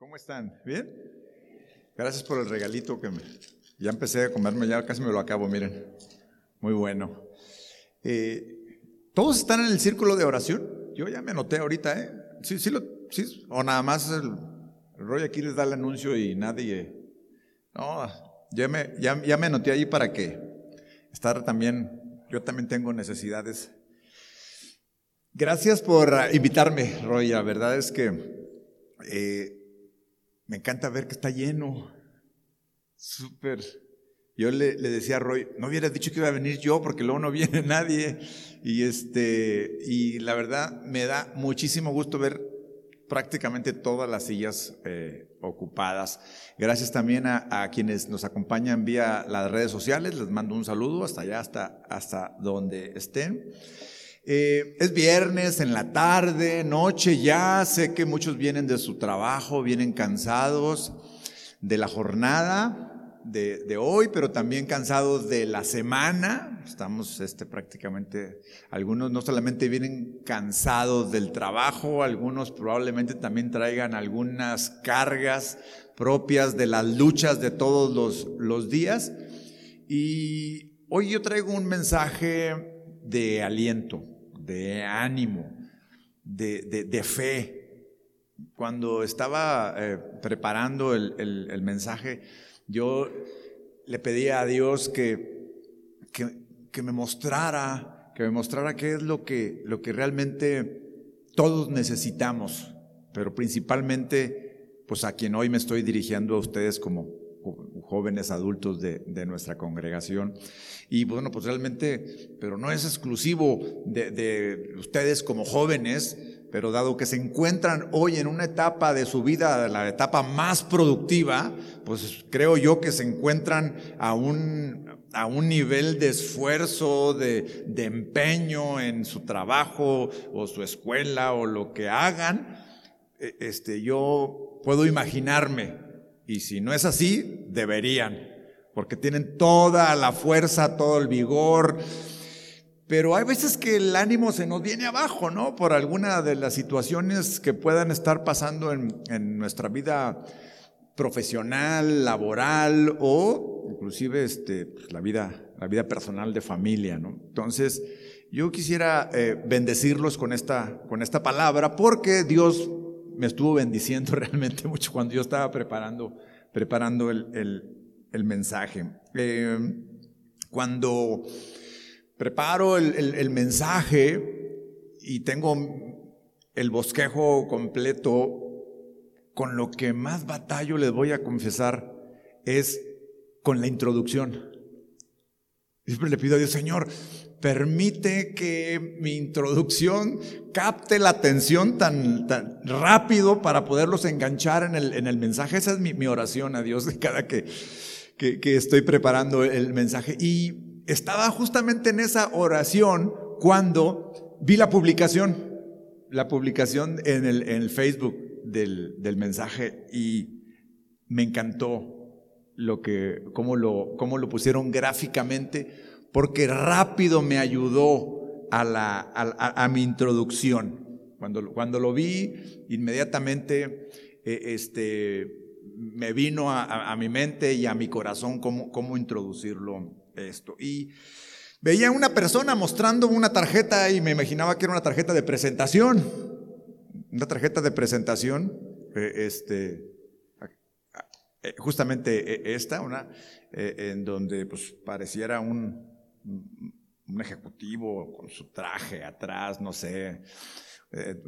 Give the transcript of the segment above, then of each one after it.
¿Cómo están? ¿Bien? Gracias por el regalito que me... Ya empecé a comerme, ya casi me lo acabo, miren. Muy bueno. Eh, ¿Todos están en el círculo de oración? Yo ya me anoté ahorita, ¿eh? Sí, sí, lo, sí o nada más el, el aquí les da el anuncio y nadie... No, ya me, ya, ya me anoté ahí para que estar también, yo también tengo necesidades. Gracias por invitarme, Roy. La verdad es que eh, me encanta ver que está lleno. Súper. Yo le, le, decía a Roy, no hubieras dicho que iba a venir yo porque luego no viene nadie. Y, este, y la verdad me da muchísimo gusto ver prácticamente todas las sillas eh, ocupadas. Gracias también a, a, quienes nos acompañan vía las redes sociales. Les mando un saludo hasta allá, hasta, hasta donde estén. Eh, es viernes en la tarde, noche ya, sé que muchos vienen de su trabajo, vienen cansados de la jornada de, hoy, pero también cansados de la semana. Estamos este, prácticamente, algunos no solamente vienen cansados del trabajo, algunos probablemente también traigan algunas cargas propias de las luchas de todos los días. Y hoy yo traigo un mensaje de aliento, de ánimo, de, de, de fe. Cuando estaba eh, preparando el, el, mensaje, yo le pedía a Dios que, que, que, me mostrara, que me mostrara qué es lo que, lo que realmente todos necesitamos, pero principalmente, pues a quien hoy me estoy dirigiendo a ustedes como, jóvenes adultos de, nuestra congregación. Y bueno, pues realmente, pero no es exclusivo de, de, ustedes como jóvenes, pero dado que se encuentran hoy en una etapa de su vida, la etapa más productiva, pues creo yo que se encuentran a un, a un nivel de esfuerzo, de, de empeño en su trabajo o su escuela o lo que hagan. Este, yo puedo imaginarme y si no es así, deberían, porque tienen toda la fuerza, todo el vigor. Pero hay veces que el ánimo se nos viene abajo, ¿no? Por alguna de las situaciones que puedan estar pasando en, nuestra vida profesional, laboral o inclusive este, pues, la, vida, la vida personal de familia, ¿no? Entonces, yo quisiera eh, bendecirlos con esta, con esta palabra porque Dios me estuvo bendiciendo realmente mucho cuando yo estaba preparando, preparando el, el, mensaje. Eh, cuando preparo el, el, el, mensaje y tengo el bosquejo completo, con lo que más batallo les voy a confesar es con la introducción. Siempre le pido a Dios, Señor, permite que mi introducción capte la atención tan, rápido para poderlos enganchar en el, en el mensaje. Esa es mi, oración a Dios cada que, que, que estoy preparando el mensaje. Y estaba justamente en esa oración cuando vi la publicación, la publicación en el, en el Facebook del, del mensaje y me encantó lo que, cómo lo, cómo lo pusieron gráficamente porque rápido me ayudó a, la, a, mi introducción. Cuando, cuando, lo vi, inmediatamente eh, este, me vino a, a, mi mente y a mi corazón cómo, cómo introducirlo esto. Y veía una persona mostrando una tarjeta y me imaginaba que era una tarjeta de presentación. Una tarjeta de presentación, eh, este, eh, justamente esta, una, en donde pues pareciera un, un ejecutivo con su traje atrás, no sé, eh,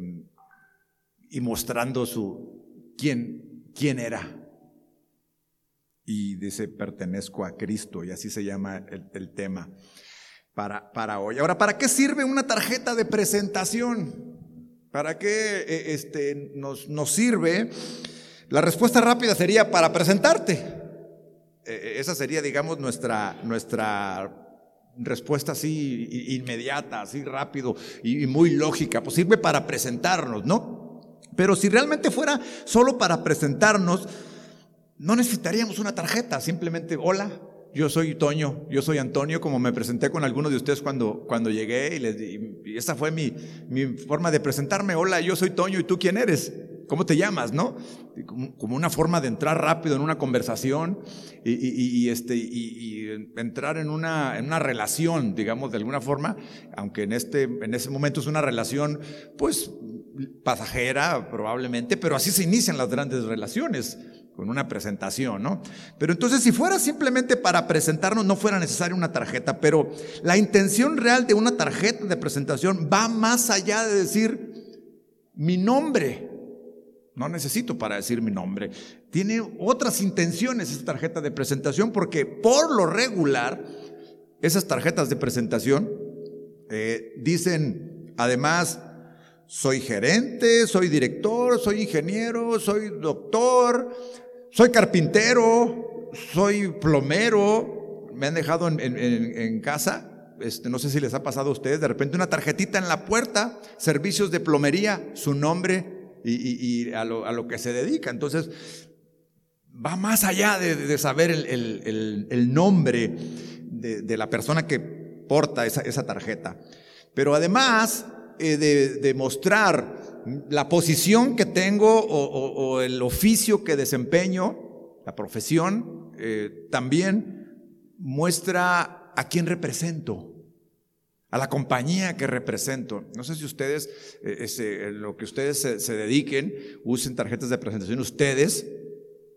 y mostrando su quién, quién era. Y dice, pertenezco a Cristo, y así se llama el, el tema para, para hoy. Ahora, ¿para qué sirve una tarjeta de presentación? ¿Para qué eh, este, nos, nos sirve? La respuesta rápida sería para presentarte. Eh, esa sería, digamos, nuestra, nuestra respuesta así inmediata, así rápido y muy lógica, pues sirve para presentarnos, ¿no? Pero si realmente fuera solo para presentarnos, no necesitaríamos una tarjeta, simplemente, hola, yo soy Toño, yo soy Antonio, como me presenté con algunos de ustedes cuando, cuando llegué y, les, y esa fue mi, mi forma de presentarme, hola, yo soy Toño y tú quién eres. ¿Cómo te llamas? ¿No? Como una forma de entrar rápido en una conversación y, este, y, entrar en una, en una relación, digamos, de alguna forma, aunque en, este, en ese momento es una relación, pues, pasajera probablemente, pero así se inician las grandes relaciones con una presentación, ¿no? Pero entonces si fuera simplemente para presentarnos no fuera necesaria una tarjeta, pero la intención real de una tarjeta de presentación va más allá de decir mi nombre. No necesito para decir mi nombre. Tiene otras intenciones esa tarjeta de presentación porque por lo regular esas tarjetas de presentación eh, dicen además soy gerente, soy director, soy ingeniero, soy doctor, soy carpintero, soy plomero, me han dejado en, casa, este, no sé si les ha pasado a ustedes, de repente una tarjetita en la puerta, servicios de plomería, su nombre y, a, lo, que se dedica. Entonces, va más allá de, saber el, nombre de, la persona que porta esa, tarjeta. Pero además eh, de mostrar la posición que tengo o, el oficio que desempeño, la profesión, eh, también muestra a quién represento, a la compañía que represento. No sé si ustedes, eh, lo que ustedes se, dediquen, usen tarjetas de presentación ustedes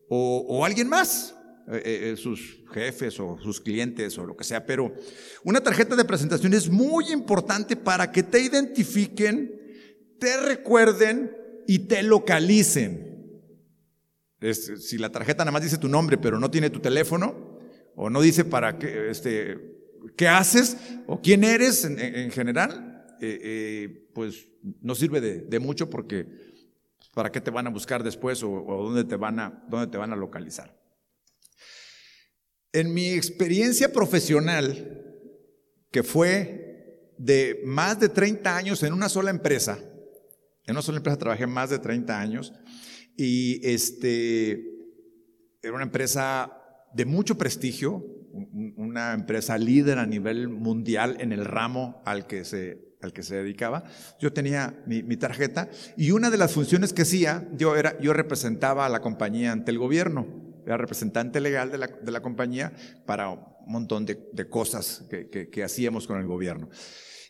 o, alguien más, eh, sus jefes o sus clientes o lo que sea, pero una tarjeta de presentación es muy importante para que te identifiquen te recuerden y te localicen. si la tarjeta nada más dice tu nombre, pero no tiene tu teléfono, o no dice para qué, este, qué haces o quién eres en, general, eh, eh, pues no sirve de, mucho porque para qué te van a buscar después o, dónde, te van a, dónde te van a localizar. En mi experiencia profesional, que fue de más de 30 años en una sola empresa, en una sola empresa trabajé más de 30 años y este, era una empresa de mucho prestigio, una empresa líder a nivel mundial en el ramo al que se, al que se dedicaba. Yo tenía mi, tarjeta y una de las funciones que hacía, yo, era, yo representaba a la compañía ante el gobierno, era representante legal de la, de la compañía para un montón de, de cosas que, que, hacíamos con el gobierno.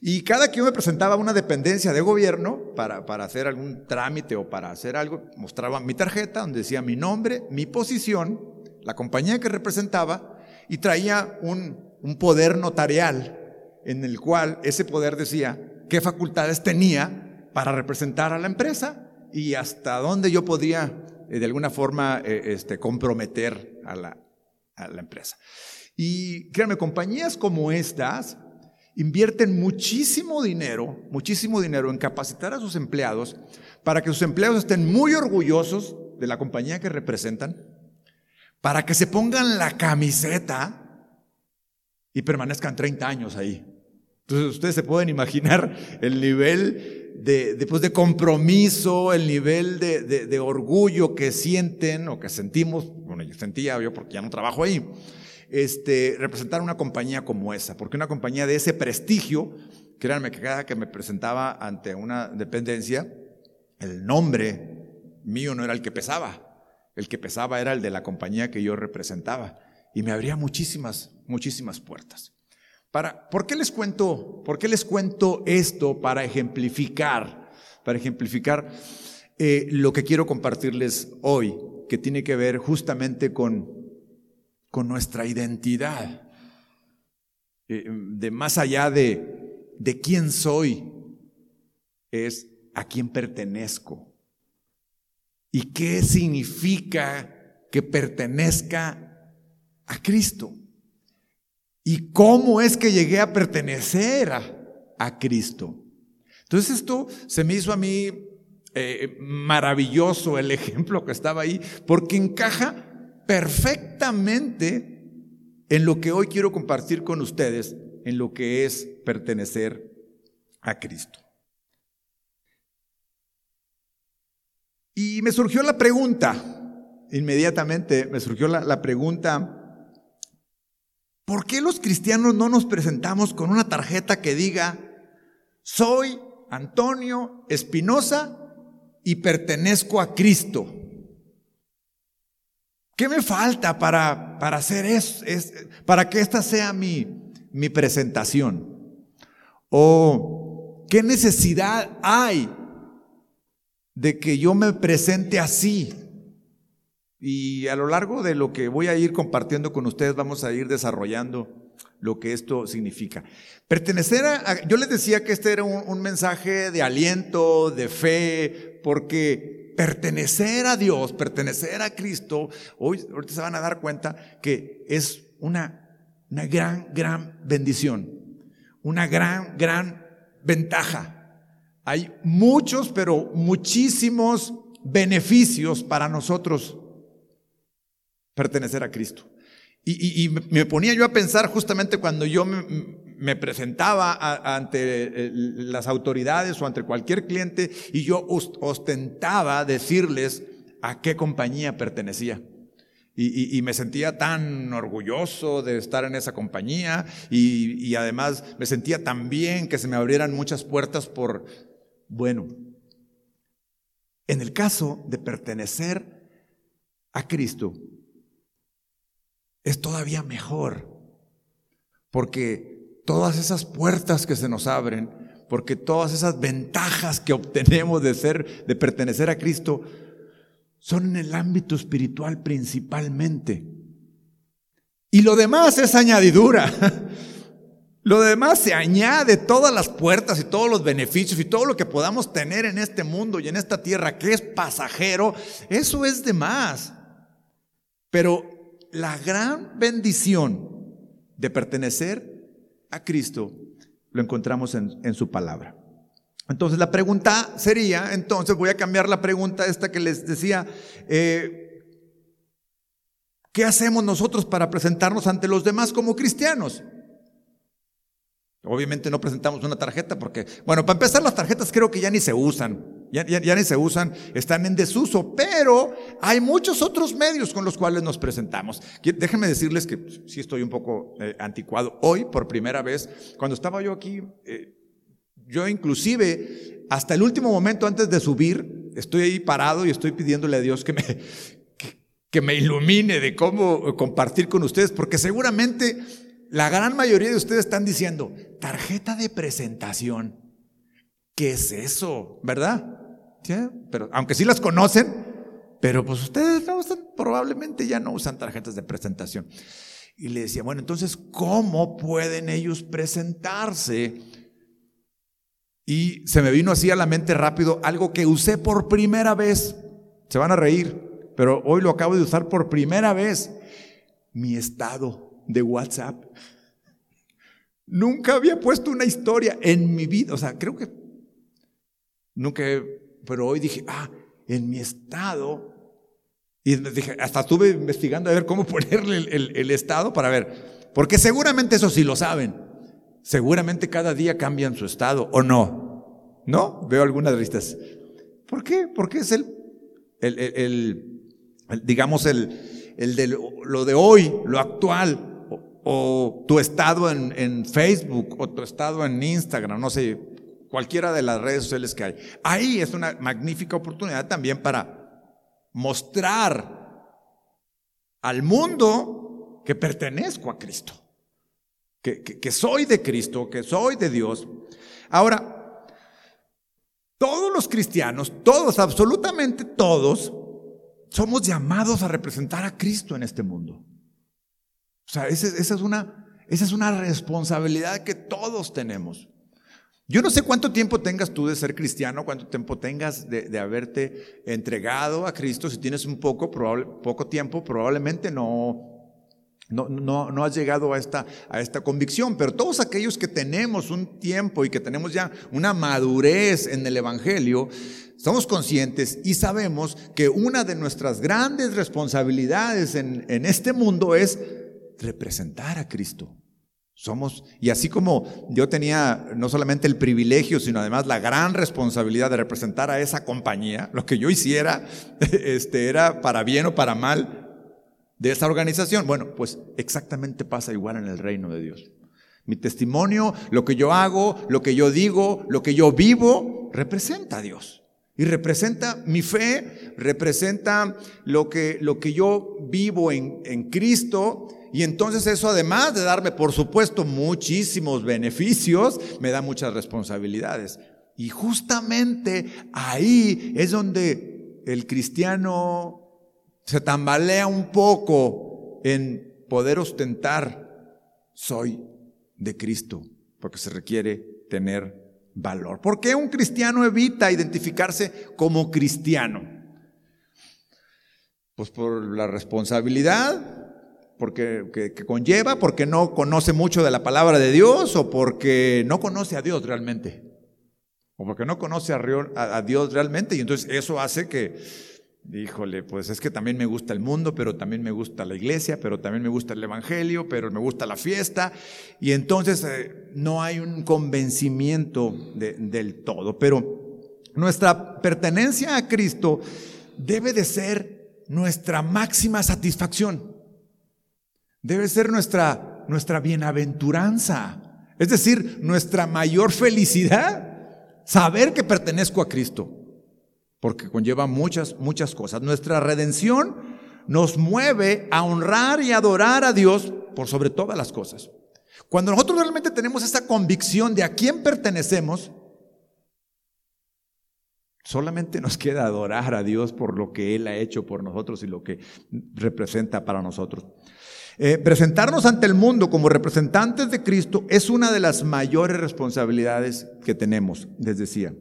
Y cada que yo me presentaba una dependencia de gobierno para, para, hacer algún trámite o para hacer algo, mostraba mi tarjeta donde decía mi nombre, mi posición, la compañía que representaba y traía un, un poder notarial en el cual ese poder decía qué facultades tenía para representar a la empresa y hasta dónde yo podía eh, de alguna forma eh, este, comprometer a la, a la empresa. Y créanme, compañías como estas invierten muchísimo dinero, muchísimo dinero en capacitar a sus empleados para que sus empleados estén muy orgullosos de la compañía que representan, para que se pongan la camiseta y permanezcan 30 años ahí. Entonces ustedes se pueden imaginar el nivel de, pues, de compromiso, el nivel de, de, orgullo que sienten o que sentimos, bueno, yo sentía yo porque ya no trabajo ahí, este, representar una compañía como esa, porque una compañía de ese prestigio, créanme que cada que me presentaba ante una dependencia, el nombre mío no era el que pesaba, el que pesaba era el de la compañía que yo representaba y me abría muchísimas, muchísimas puertas. Para, ¿por, qué les cuento, ¿Por qué les cuento esto para ejemplificar, para ejemplificar eh, lo que quiero compartirles hoy, que tiene que ver justamente con con nuestra identidad, eh, de más allá de, de quién soy, es a quién pertenezco. ¿Y qué significa que pertenezca a Cristo? ¿Y cómo es que llegué a pertenecer a, Cristo? Entonces esto se me hizo a mí eh, maravilloso el ejemplo que estaba ahí, porque encaja perfectamente en lo que hoy quiero compartir con ustedes, en lo que es pertenecer a Cristo. Y me surgió la pregunta, inmediatamente me surgió la, pregunta, ¿por qué los cristianos no nos presentamos con una tarjeta que diga, soy Antonio Espinosa y pertenezco a Cristo. ¿Qué me falta para, para hacer eso? para que esta sea mi, mi presentación? ¿O qué necesidad hay de que yo me presente así? Y a lo largo de lo que voy a ir compartiendo con ustedes, vamos a ir desarrollando lo que esto significa. Pertenecer a, yo les decía que este era un, mensaje de aliento, de fe, porque pertenecer a Dios, pertenecer a Cristo, hoy ahorita se van a dar cuenta que es una, una gran, gran bendición, una gran, gran ventaja. Hay muchos, pero muchísimos beneficios para nosotros pertenecer a Cristo. Y, me ponía yo a pensar justamente cuando yo me, presentaba ante eh, las autoridades o ante cualquier cliente y yo ostentaba decirles a qué compañía pertenecía. Y, me sentía tan orgulloso de estar en esa compañía y, además me sentía tan bien que se me abrieran muchas puertas por, bueno, en el caso de pertenecer a Cristo, es todavía mejor. Porque todas esas puertas que se nos abren, porque todas esas ventajas que obtenemos de ser, de pertenecer a Cristo, son en el ámbito espiritual principalmente. Y lo demás es añadidura. Lo demás se añade, todas las puertas y todos los beneficios y todo lo que podamos tener en este mundo y en esta tierra que es pasajero, eso es de más. Pero la gran bendición de pertenecer a Cristo lo encontramos en, su palabra. Entonces la pregunta sería, entonces voy a cambiar la pregunta esta que les decía, eh, ¿qué hacemos nosotros para presentarnos ante los demás como cristianos? Obviamente no presentamos una tarjeta porque, bueno, para empezar las tarjetas creo que ya ni se usan. Ya, ni se usan, están en desuso, pero hay muchos otros medios con los cuales nos presentamos. Déjenme decirles que sí estoy un poco eh, anticuado. Hoy, por primera vez, cuando estaba yo aquí, eh, yo inclusive, hasta el último momento antes de subir, estoy ahí parado y estoy pidiéndole a Dios que me, que me ilumine de cómo compartir con ustedes, porque seguramente la gran mayoría de ustedes están diciendo, tarjeta de presentación. ¿Qué es eso? ¿Verdad? Pero aunque sí las conocen, pero pues ustedes no usan, probablemente ya no usan tarjetas de presentación. Y le decía, bueno, entonces, ¿cómo pueden ellos presentarse? Y se me vino así a la mente rápido algo que usé por primera vez. Se van a reír, pero hoy lo acabo de usar por primera vez. Mi estado de WhatsApp. Nunca había puesto una historia en mi vida. O sea, creo que nunca pero hoy dije, ah, en mi estado. Y dije, hasta estuve investigando a ver cómo ponerle el, estado para ver. Porque seguramente eso sí lo saben. Seguramente cada día cambian su estado, ¿o no? ¿No? Veo algunas listas. ¿Por qué? Porque es el, el, digamos, el, el de lo de hoy, lo actual, o, tu estado en, Facebook, o tu estado en Instagram, no sé, cualquiera de las redes sociales que hay. Ahí es una magnífica oportunidad también para mostrar al mundo que pertenezco a Cristo, que soy de Cristo, que soy de Dios. Ahora, todos los cristianos, todos, absolutamente todos, somos llamados a representar a Cristo en este mundo. O sea, esa, es, una, esa es una responsabilidad que todos tenemos. Yo no sé cuánto tiempo tengas tú de ser cristiano, cuánto tiempo tengas de, haberte entregado a Cristo. Si tienes un poco, poco tiempo, probablemente no, no, no, no, has llegado a esta, a esta convicción. Pero todos aquellos que tenemos un tiempo y que tenemos ya una madurez en el Evangelio, somos conscientes y sabemos que una de nuestras grandes responsabilidades en, en este mundo es representar a Cristo. Somos, y así como yo tenía no solamente el privilegio, sino además la gran responsabilidad de representar a esa compañía, lo que yo hiciera este, era para bien o para mal de esa organización. Bueno, pues exactamente pasa igual en el reino de Dios. Mi testimonio, lo que yo hago, lo que yo digo, lo que yo vivo, representa a Dios. Y representa mi fe, representa lo que, lo que yo vivo en, en Cristo. Y entonces eso, además de darme, por supuesto, muchísimos beneficios, me da muchas responsabilidades. Y justamente ahí es donde el cristiano se tambalea un poco en poder ostentar, soy de Cristo, porque se requiere tener valor. ¿Por qué un cristiano evita identificarse como cristiano? Pues por la responsabilidad porque, que, conlleva, porque no conoce mucho de la palabra de Dios o porque no conoce a Dios realmente. O porque no conoce a Dios realmente y entonces eso hace que Híjole, pues es que también me gusta el mundo, pero también me gusta la iglesia, pero también me gusta el evangelio, pero me gusta la fiesta. Y entonces eh, no hay un convencimiento del todo. Pero nuestra pertenencia a Cristo debe de ser nuestra máxima satisfacción. Debe ser nuestra, nuestra bienaventuranza. Es decir, nuestra mayor felicidad. Saber que pertenezco a Cristo porque conlleva muchas, muchas cosas. Nuestra redención nos mueve a honrar y adorar a Dios por sobre todas las cosas. Cuando nosotros realmente tenemos esa convicción de a quién pertenecemos, solamente nos queda adorar a Dios por lo que Él ha hecho por nosotros y lo que representa para nosotros. Eh, presentarnos ante el mundo como representantes de Cristo es una de las mayores responsabilidades que tenemos, les decía.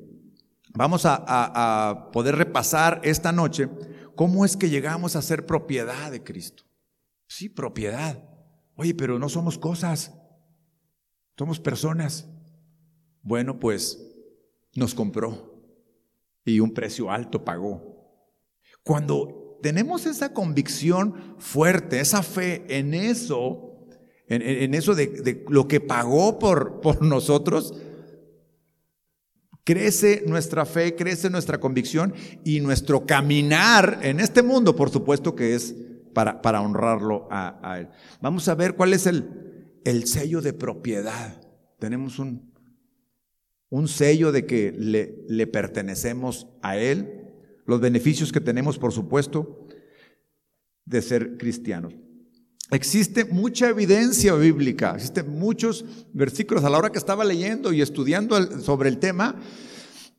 Vamos a, poder repasar esta noche cómo es que llegamos a ser propiedad de Cristo. Sí, propiedad. Oye, pero no somos cosas, somos personas. Bueno, pues nos compró y un precio alto pagó. Cuando tenemos esa convicción fuerte, esa fe en eso, en, eso de, lo que pagó por, por nosotros, Crece nuestra fe, crece nuestra convicción y nuestro caminar en este mundo, por supuesto que es para, para honrarlo a, Él. Vamos a ver cuál es el, el sello de propiedad. Tenemos un, un sello de que le, le pertenecemos a Él, los beneficios que tenemos, por supuesto, de ser cristianos. Existe mucha evidencia bíblica, existen muchos versículos. A la hora que estaba leyendo y estudiando sobre el tema,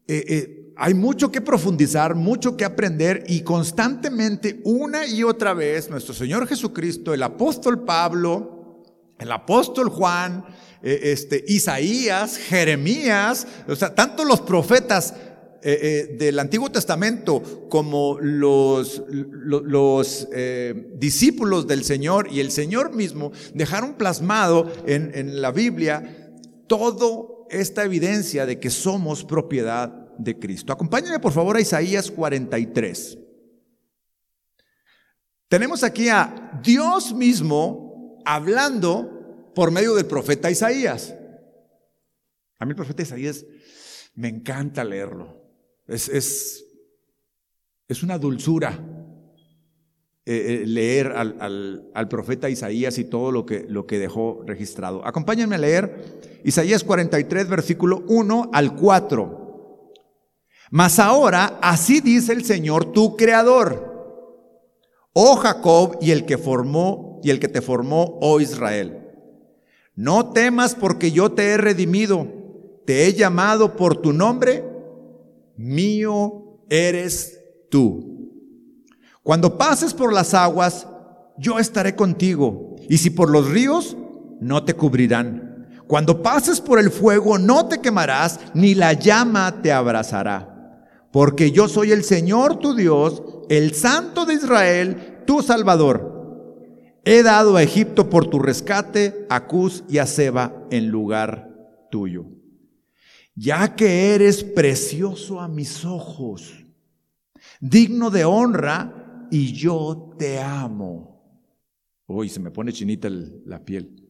eh, eh, hay mucho que profundizar, mucho que aprender y constantemente, una y otra vez, nuestro Señor Jesucristo, el apóstol Pablo, el apóstol Juan, eh, este, Isaías, Jeremías, o sea, tanto los profetas eh, eh, del Antiguo Testamento como los, los, eh, discípulos del Señor y el Señor mismo dejaron plasmado en, en la Biblia toda esta evidencia de que somos propiedad de Cristo. Acompáñenme por favor a Isaías 43. Tenemos aquí a Dios mismo hablando por medio del profeta Isaías. A mí el profeta Isaías me encanta leerlo. Es, es, una dulzura eh, eh, leer al, profeta Isaías y todo lo que, lo que dejó registrado. Acompáñenme a leer Isaías 43, versículo 1 al 4. Mas ahora, así dice el Señor, tu creador, oh Jacob y el que formó y el que te formó, oh Israel. No temas porque yo te he redimido, te he llamado por tu nombre mío eres tú. Cuando pases por las aguas, yo estaré contigo, y si por los ríos, no te cubrirán. Cuando pases por el fuego, no te quemarás, ni la llama te abrazará. Porque yo soy el Señor tu Dios, el Santo de Israel, tu Salvador. He dado a Egipto por tu rescate, a Cus y a Seba en lugar tuyo ya que eres precioso a mis ojos, digno de honra, y yo te amo. Uy, se me pone chinita la piel.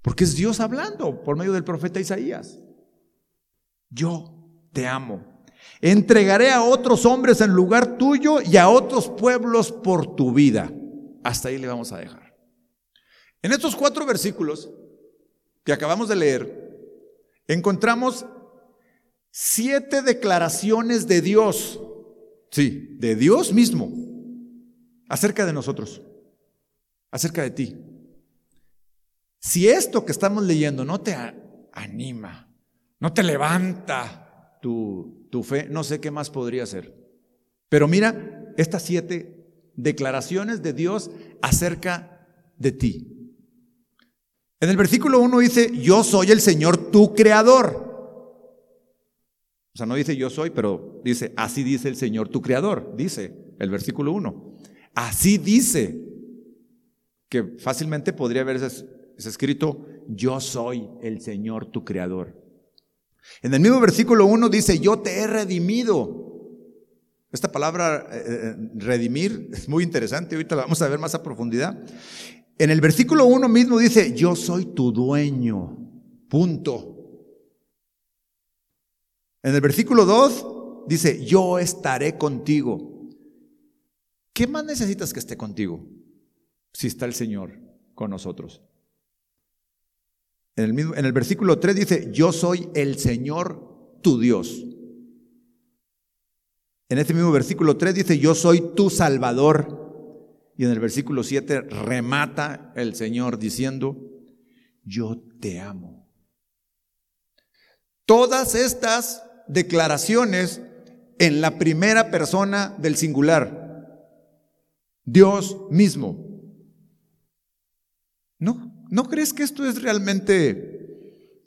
Porque es Dios hablando por medio del profeta Isaías. Yo te amo. Entregaré a otros hombres en lugar tuyo y a otros pueblos por tu vida. Hasta ahí le vamos a dejar. En estos cuatro versículos que acabamos de leer, encontramos siete declaraciones de Dios, sí, de Dios mismo, acerca de nosotros, acerca de ti. Si esto que estamos leyendo no te anima, no te levanta tu, tu fe, no sé qué más podría ser. Pero mira estas siete declaraciones de Dios acerca de ti. En el versículo 1 dice, yo soy el Señor tu creador. O sea, no dice yo soy, pero dice, así dice el Señor tu creador, dice el versículo 1. Así dice, que fácilmente podría haberse escrito, yo soy el Señor tu creador. En el mismo versículo 1 dice, yo te he redimido. Esta palabra eh, eh, redimir es muy interesante, ahorita la vamos a ver más a profundidad. En el versículo 1 mismo dice, yo soy tu dueño, punto. En el versículo 2 dice, yo estaré contigo. ¿Qué más necesitas que esté contigo si está el Señor con nosotros? En el, mismo, en el versículo 3 dice, yo soy el Señor tu Dios. En este mismo versículo 3 dice, yo soy tu Salvador. Y en el versículo 7 remata el Señor diciendo, yo te amo. Todas estas declaraciones en la primera persona del singular. Dios mismo. ¿No? ¿No crees que esto es realmente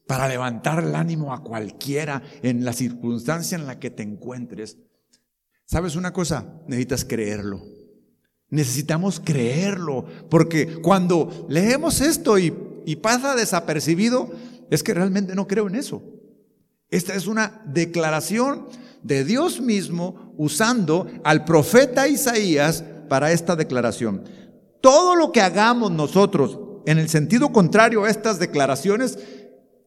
para levantar el ánimo a cualquiera en la circunstancia en la que te encuentres? ¿Sabes una cosa? Necesitas creerlo. Necesitamos creerlo, porque cuando leemos esto y, pasa desapercibido, es que realmente no creo en eso. Esta es una declaración de Dios mismo usando al profeta Isaías para esta declaración. Todo lo que hagamos nosotros en el sentido contrario a estas declaraciones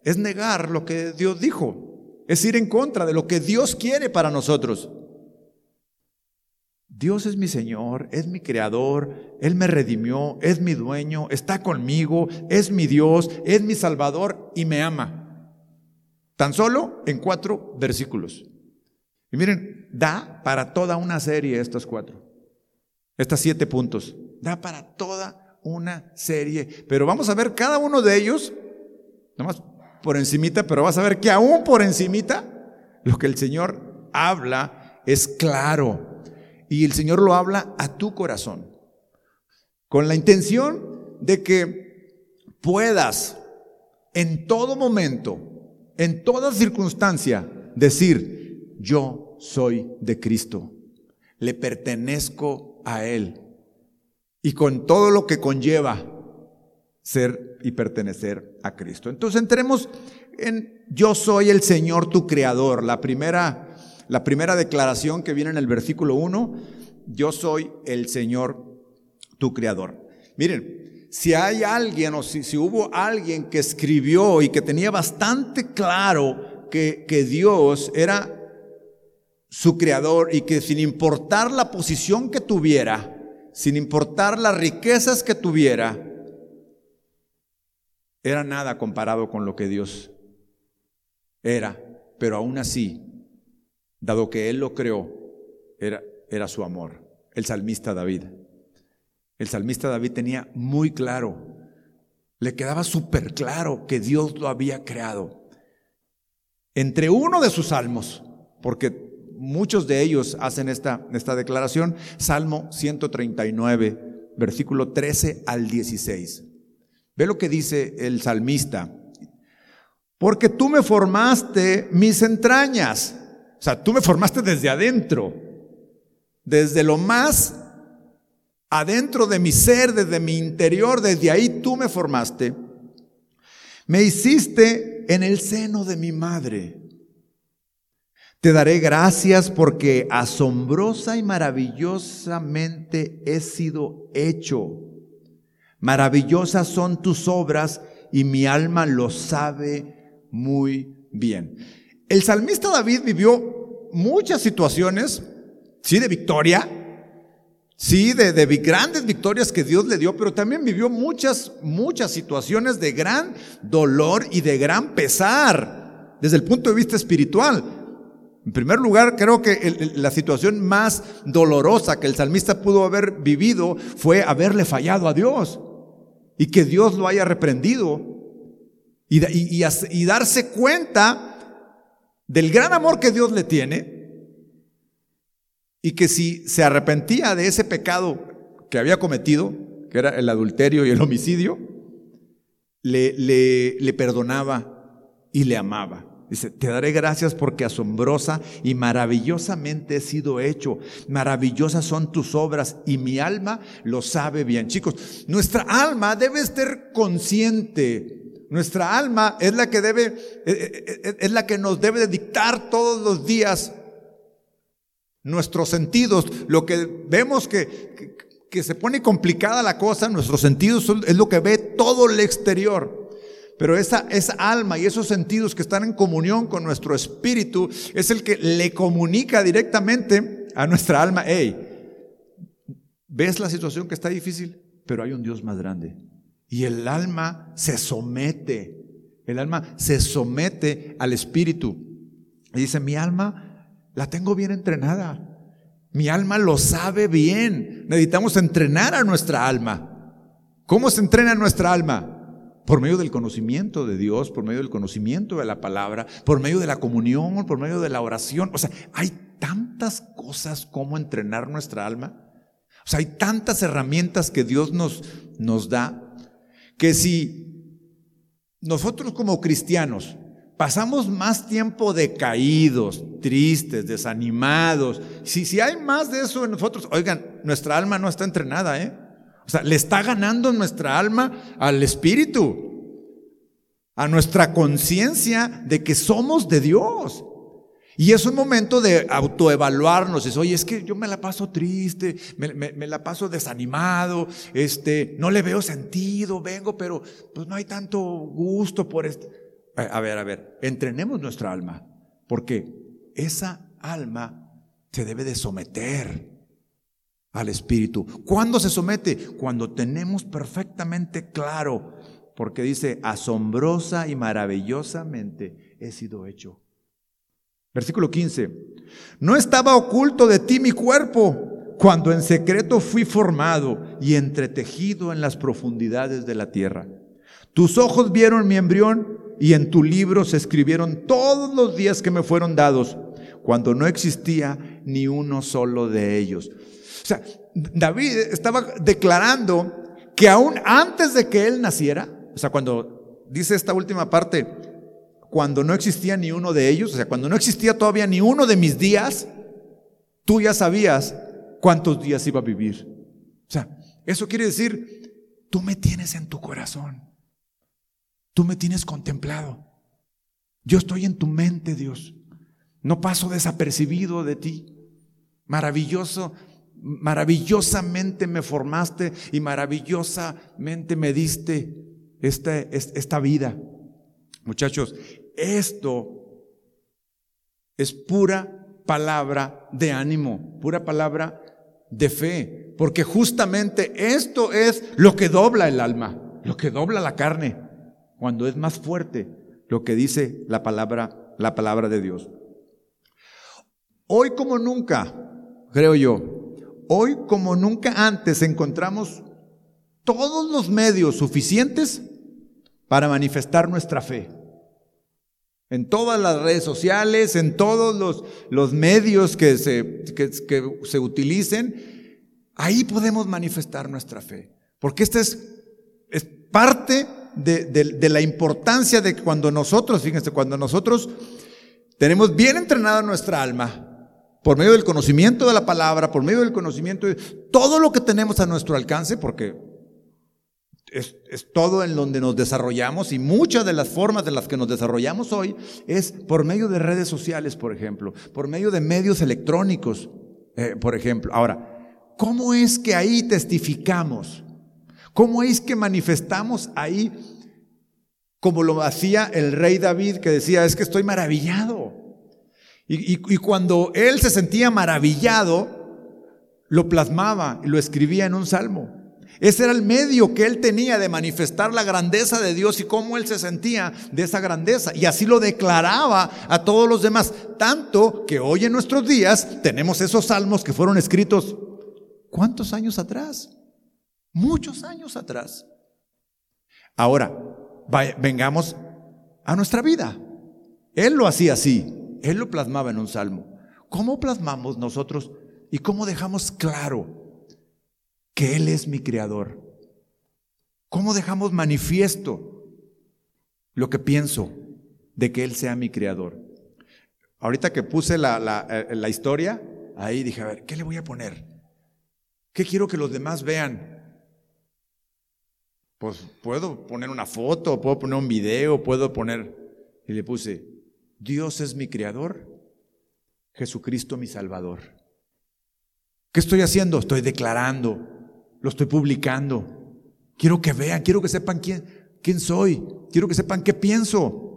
es negar lo que Dios dijo, es ir en contra de lo que Dios quiere para nosotros. Dios es mi Señor, es mi Creador, Él me redimió, es mi dueño, está conmigo, es mi Dios, es mi Salvador y me ama. Tan solo en cuatro versículos. Y miren, da para toda una serie estos cuatro. Estos siete puntos. Da para toda una serie. Pero vamos a ver cada uno de ellos, nomás por encimita, pero vas a ver que aún por encimita, lo que el Señor habla es claro. Y el Señor lo habla a tu corazón. Con la intención de que puedas en todo momento en toda circunstancia decir, yo soy de Cristo, le pertenezco a Él. Y con todo lo que conlleva ser y pertenecer a Cristo. Entonces entremos en yo soy el Señor tu creador. La primera, la primera declaración que viene en el versículo 1, yo soy el Señor tu creador. Miren, si hay alguien o si, hubo alguien que escribió y que tenía bastante claro que, que Dios era su creador y que sin importar la posición que tuviera, sin importar las riquezas que tuviera, era nada comparado con lo que Dios era. Pero aún así, dado que Él lo creó, era, era su amor. El salmista David. El salmista David tenía muy claro, le quedaba súper claro que Dios lo había creado. Entre uno de sus salmos, porque muchos de ellos hacen esta, esta declaración, Salmo 139, versículo 13 al 16. Ve lo que dice el salmista. Porque tú me formaste mis entrañas. O sea, tú me formaste desde adentro, desde lo más adentro de mi ser, desde mi interior, desde ahí tú me formaste. Me hiciste en el seno de mi madre. Te daré gracias porque asombrosa y maravillosamente he sido hecho. Maravillosas son tus obras y mi alma lo sabe muy bien. El salmista David vivió muchas situaciones, sí, de victoria, Sí, de, de, grandes victorias que Dios le dio, pero también vivió muchas, muchas situaciones de gran dolor y de gran pesar desde el punto de vista espiritual. En primer lugar, creo que la situación más dolorosa que el salmista pudo haber vivido fue haberle fallado a Dios y que Dios lo haya reprendido y, y darse cuenta del gran amor que Dios le tiene y que si se arrepentía de ese pecado que había cometido, que era el adulterio y el homicidio, le, le, le perdonaba y le amaba. Dice, te daré gracias porque asombrosa y maravillosamente he sido hecho. Maravillosas son tus obras y mi alma lo sabe bien. Chicos, nuestra alma debe estar consciente. Nuestra alma es la que debe, eh, eh, eh, es la que nos debe dictar todos los días nuestros sentidos. Lo que vemos que, que se pone complicada la cosa, nuestros sentidos es lo que ve todo el exterior. Pero esa, esa alma y esos sentidos que están en comunión con nuestro espíritu es el que le comunica directamente a nuestra alma, hey, ves la situación que está difícil, pero hay un Dios más grande. Y el alma se somete, el alma se somete al espíritu. Y dice, mi alma la tengo bien entrenada. Mi alma lo sabe bien. Necesitamos entrenar a nuestra alma. ¿Cómo se entrena nuestra alma? Por medio del conocimiento de Dios, por medio del conocimiento de la palabra, por medio de la comunión, por medio de la oración. O sea, hay tantas cosas como entrenar nuestra alma. O sea, hay tantas herramientas que Dios nos, nos da que si nosotros como cristianos pasamos más tiempo decaídos, tristes, desanimados. Si, si hay más de eso en nosotros, oigan, nuestra alma no está entrenada, ¿eh? O sea, le está ganando nuestra alma al espíritu, a nuestra conciencia de que somos de Dios. Y es un momento de autoevaluarnos. Es, oye, es que yo me la paso triste, me, me, la paso desanimado, este, no le veo sentido, vengo, pero pues no hay tanto gusto por esto. A ver, a ver, entrenemos nuestra alma, porque esa alma se debe de someter al Espíritu. ¿Cuándo se somete? Cuando tenemos perfectamente claro, porque dice, asombrosa y maravillosamente he sido hecho. Versículo 15, no estaba oculto de ti mi cuerpo cuando en secreto fui formado y entretejido en las profundidades de la tierra. Tus ojos vieron mi embrión y en tu libro se escribieron todos los días que me fueron dados, cuando no existía ni uno solo de ellos. O sea, David estaba declarando que aún antes de que él naciera, o sea, cuando dice esta última parte, cuando no existía ni uno de ellos, o sea, cuando no existía todavía ni uno de mis días, tú ya sabías cuántos días iba a vivir. O sea, eso quiere decir, tú me tienes en tu corazón. Tú me tienes contemplado. Yo estoy en tu mente, Dios. No paso desapercibido de ti. Maravilloso, maravillosamente me formaste y maravillosamente me diste esta, esta vida. Muchachos, esto es pura palabra de ánimo, pura palabra de fe, porque justamente esto es lo que dobla el alma, lo que dobla la carne cuando es más fuerte lo que dice la palabra, la palabra de Dios. Hoy como nunca, creo yo, hoy como nunca antes encontramos todos los medios suficientes para manifestar nuestra fe. En todas las redes sociales, en todos los, medios que se, que, se utilicen, ahí podemos manifestar nuestra fe. Porque esta es, es parte de, la importancia de cuando nosotros, fíjense, cuando nosotros tenemos bien entrenada nuestra alma, por medio del conocimiento de la palabra, por medio del conocimiento de todo lo que tenemos a nuestro alcance, porque es, es, todo en donde nos desarrollamos y muchas de las formas de las que nos desarrollamos hoy es por medio de redes sociales, por ejemplo, por medio de medios electrónicos, eh, por ejemplo. Ahora, ¿cómo es que ahí testificamos? ¿Cómo es que manifestamos ahí como lo hacía el rey David que decía, es que estoy maravillado? Y, cuando él se sentía maravillado, lo plasmaba y lo escribía en un salmo. Ese era el medio que él tenía de manifestar la grandeza de Dios y cómo él se sentía de esa grandeza. Y así lo declaraba a todos los demás. Tanto que hoy en nuestros días tenemos esos salmos que fueron escritos ¿cuántos años atrás? Muchos años atrás. Ahora, vengamos a nuestra vida. Él lo hacía así. Él lo plasmaba en un salmo. ¿Cómo plasmamos nosotros y cómo dejamos claro que Él es mi creador? ¿Cómo dejamos manifiesto lo que pienso de que Él sea mi creador? Ahorita que puse la, eh, la, historia, ahí dije, a ver, ¿qué le voy a poner? ¿Qué quiero que los demás vean? Pues puedo poner una foto, puedo poner un video, puedo poner... Y le puse, Dios es mi creador, Jesucristo mi salvador. ¿Qué estoy haciendo? Estoy declarando lo estoy publicando. Quiero que vean, quiero que sepan quién, quién soy, quiero que sepan qué pienso.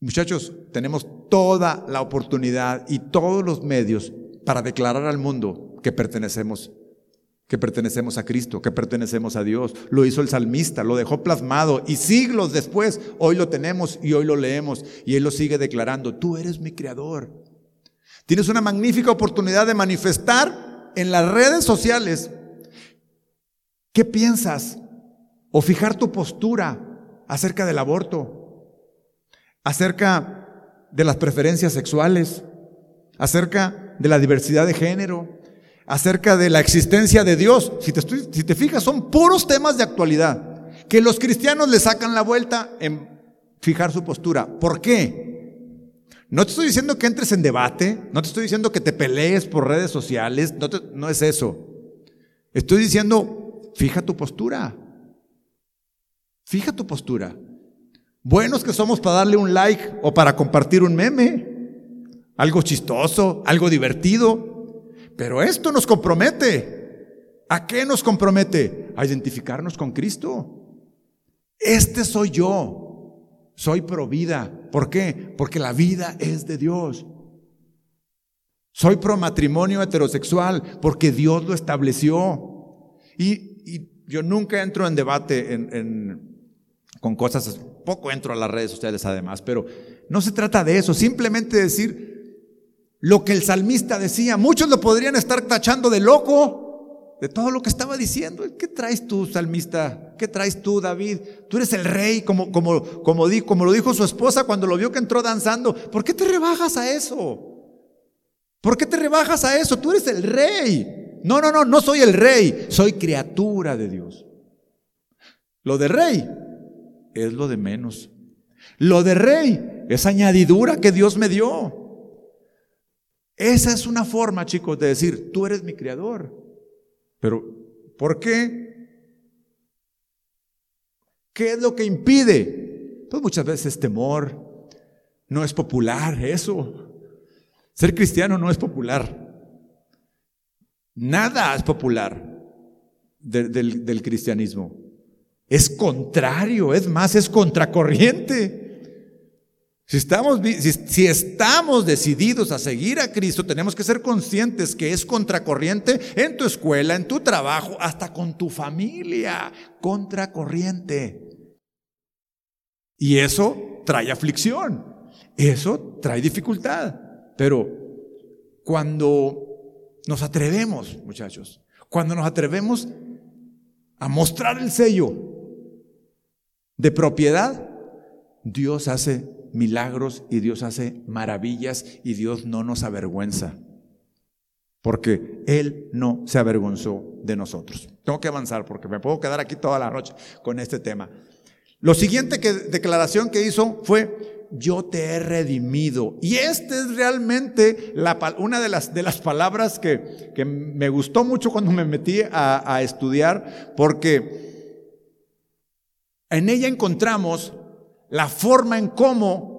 Muchachos, tenemos toda la oportunidad y todos los medios para declarar al mundo que pertenecemos, que pertenecemos a Cristo, que pertenecemos a Dios. Lo hizo el salmista, lo dejó plasmado y siglos después, hoy lo tenemos y hoy lo leemos y él lo sigue declarando, tú eres mi creador. Tienes una magnífica oportunidad de manifestar en las redes sociales ¿Qué piensas? O fijar tu postura acerca del aborto, acerca de las preferencias sexuales, acerca de la diversidad de género, acerca de la existencia de Dios. Si te, si te fijas, son puros temas de actualidad que los cristianos le sacan la vuelta en fijar su postura. ¿Por qué? No te estoy diciendo que entres en debate, no te estoy diciendo que te pelees por redes sociales, no es eso. Estoy diciendo Fija tu postura. Fija tu postura. Buenos que somos para darle un like o para compartir un meme. Algo chistoso, algo divertido. Pero esto nos compromete. ¿A qué nos compromete? A identificarnos con Cristo. Este soy yo. Soy pro vida. ¿Por qué? Porque la vida es de Dios. Soy pro matrimonio heterosexual porque Dios lo estableció. Y yo nunca entro en debate con cosas, poco entro a las redes sociales además, pero no se trata de eso, simplemente decir lo que el salmista decía. Muchos lo podrían estar tachando de loco de todo lo que estaba diciendo. ¿Qué traes tú, salmista? ¿Qué traes tú, David? Tú eres el rey, como, como, como, como lo dijo su esposa cuando lo vio que entró danzando. ¿Por qué te rebajas a eso? ¿Por qué te rebajas a eso? Tú eres el rey. No, no, no, no soy el rey, soy criatura de Dios. Lo de rey es lo de menos. Lo de rey es añadidura que Dios me dio. Esa es una forma, chicos, de decir, tú eres mi creador. Pero, ¿por qué? ¿Qué es lo que impide? Pues muchas veces temor. No es popular eso. Ser cristiano no es popular. Nada es popular del, cristianismo. Es contrario, es más, es contracorriente. Si estamos, si, estamos decididos a seguir a Cristo, tenemos que ser conscientes que es contracorriente en tu escuela, en tu trabajo, hasta con tu familia. Contracorriente. Y eso trae aflicción. Eso trae dificultad. Pero cuando nos atrevemos, muchachos, cuando nos atrevemos a mostrar el sello de propiedad, Dios hace milagros y Dios hace maravillas y Dios no nos avergüenza. Porque Él no se avergonzó de nosotros. Tengo que avanzar porque me puedo quedar aquí toda la noche con este tema. Lo siguiente que declaración que hizo fue yo te he redimido. Y esta es realmente una de las, de las palabras que, me gustó mucho cuando me metí a, a estudiar, porque en ella encontramos la forma en cómo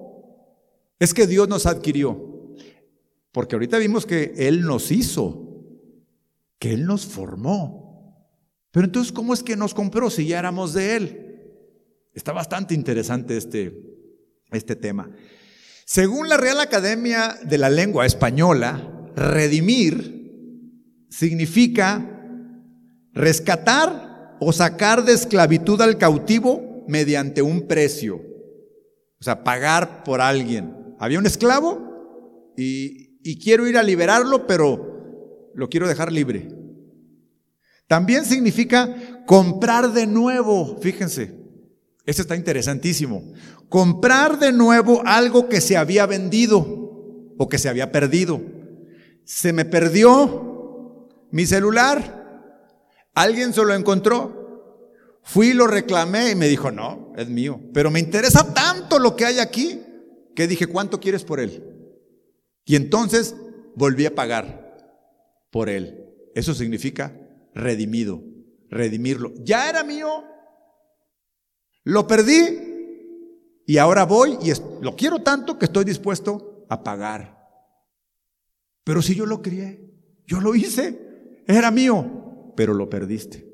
es que Dios nos adquirió. Porque ahorita vimos que Él nos hizo, que Él nos formó. Pero entonces, ¿cómo es que nos compró si ya éramos de Él? Está bastante interesante este, este tema. Según la Real Academia de la Lengua Española, redimir significa rescatar o sacar de esclavitud al cautivo mediante un precio. O sea, pagar por alguien. Había un esclavo y, y quiero ir a liberarlo, pero lo quiero dejar libre. También significa comprar de nuevo, fíjense, esto está interesantísimo. Comprar de nuevo algo que se había vendido o que se había perdido. Se me perdió mi celular, alguien se lo encontró, fui y lo reclamé y me dijo, no, es mío, pero me interesa tanto lo que hay aquí que dije, ¿cuánto quieres por él? Y entonces volví a pagar por él. Eso significa redimido, redimirlo. Ya era mío, lo perdí y ahora voy y lo quiero tanto que estoy dispuesto a pagar. Pero si yo lo crié, yo lo hice, era mío, pero lo perdiste.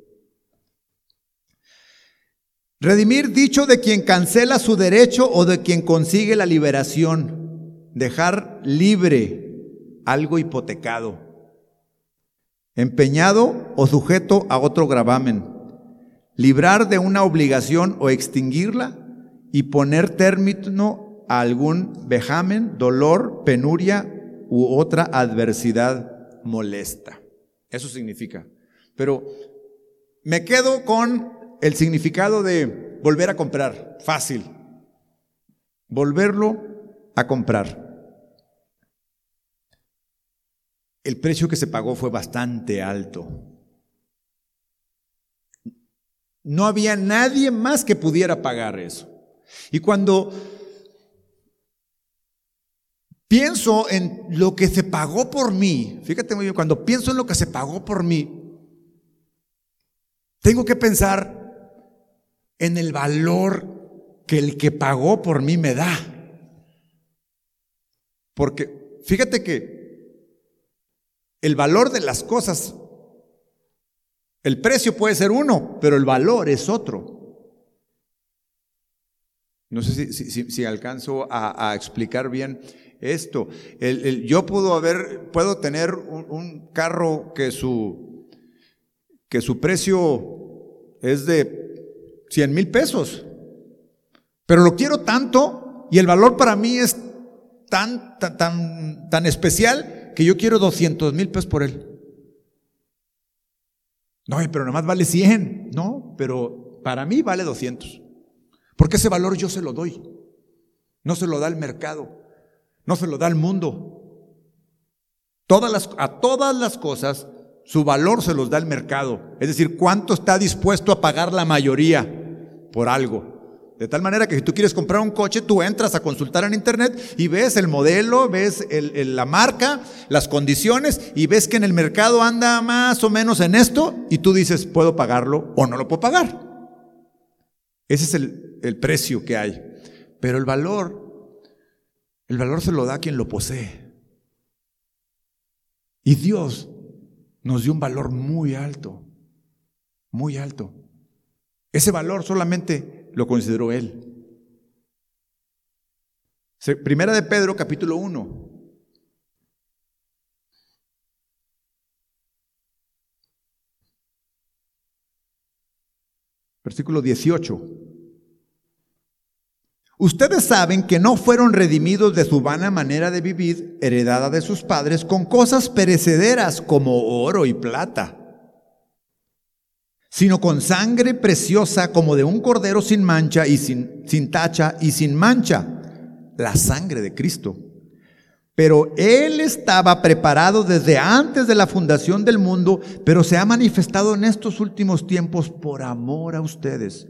Redimir dicho de quien cancela su derecho o de quien consigue la liberación. Dejar libre algo hipotecado empeñado o sujeto a otro gravamen, librar de una obligación o extinguirla y poner término a algún vejamen, dolor, penuria u otra adversidad molesta. Eso significa. Pero me quedo con el significado de volver a comprar, fácil. Volverlo a comprar. el precio que se pagó fue bastante alto. No había nadie más que pudiera pagar eso. Y cuando pienso en lo que se pagó por mí, fíjate muy bien, cuando pienso en lo que se pagó por mí, tengo que pensar en el valor que el que pagó por mí me da. Porque fíjate que el valor de las cosas, el precio puede ser uno, pero el valor es otro. No sé si, alcanzo a, explicar bien esto. yo puedo haber, puedo tener un, carro que su, que su precio es de 100 mil pesos, pero lo quiero tanto y el valor para mí es tan, tan, tan, tan especial que yo quiero 200 mil pesos por él. No, pero nada más vale 100. No, pero para mí vale 200. Porque ese valor yo se lo doy. No se lo da el mercado. No se lo da el mundo. Todas a todas las cosas su valor se los da el mercado. Es decir, cuánto está dispuesto a pagar la mayoría por algo. De tal manera que si tú quieres comprar un coche, tú entras a consultar en internet y ves el modelo, ves la marca, las condiciones y ves que en el mercado anda más o menos en esto y tú dices, puedo pagarlo o no lo puedo pagar. Ese es el, el precio que hay. Pero el valor, el valor se lo da quien lo posee. Y Dios nos dio un valor muy alto, muy alto. Ese valor solamente lo consideró él. Primera de Pedro, capítulo 1. Versículo 18. Ustedes saben que no fueron redimidos de su vana manera de vivir, heredada de sus padres, con cosas perecederas como oro y plata sino con sangre preciosa como de un cordero sin mancha y sin, sin tacha y sin mancha, la sangre de Cristo. Pero Él estaba preparado desde antes de la fundación del mundo, pero se ha manifestado en estos últimos tiempos por amor a ustedes.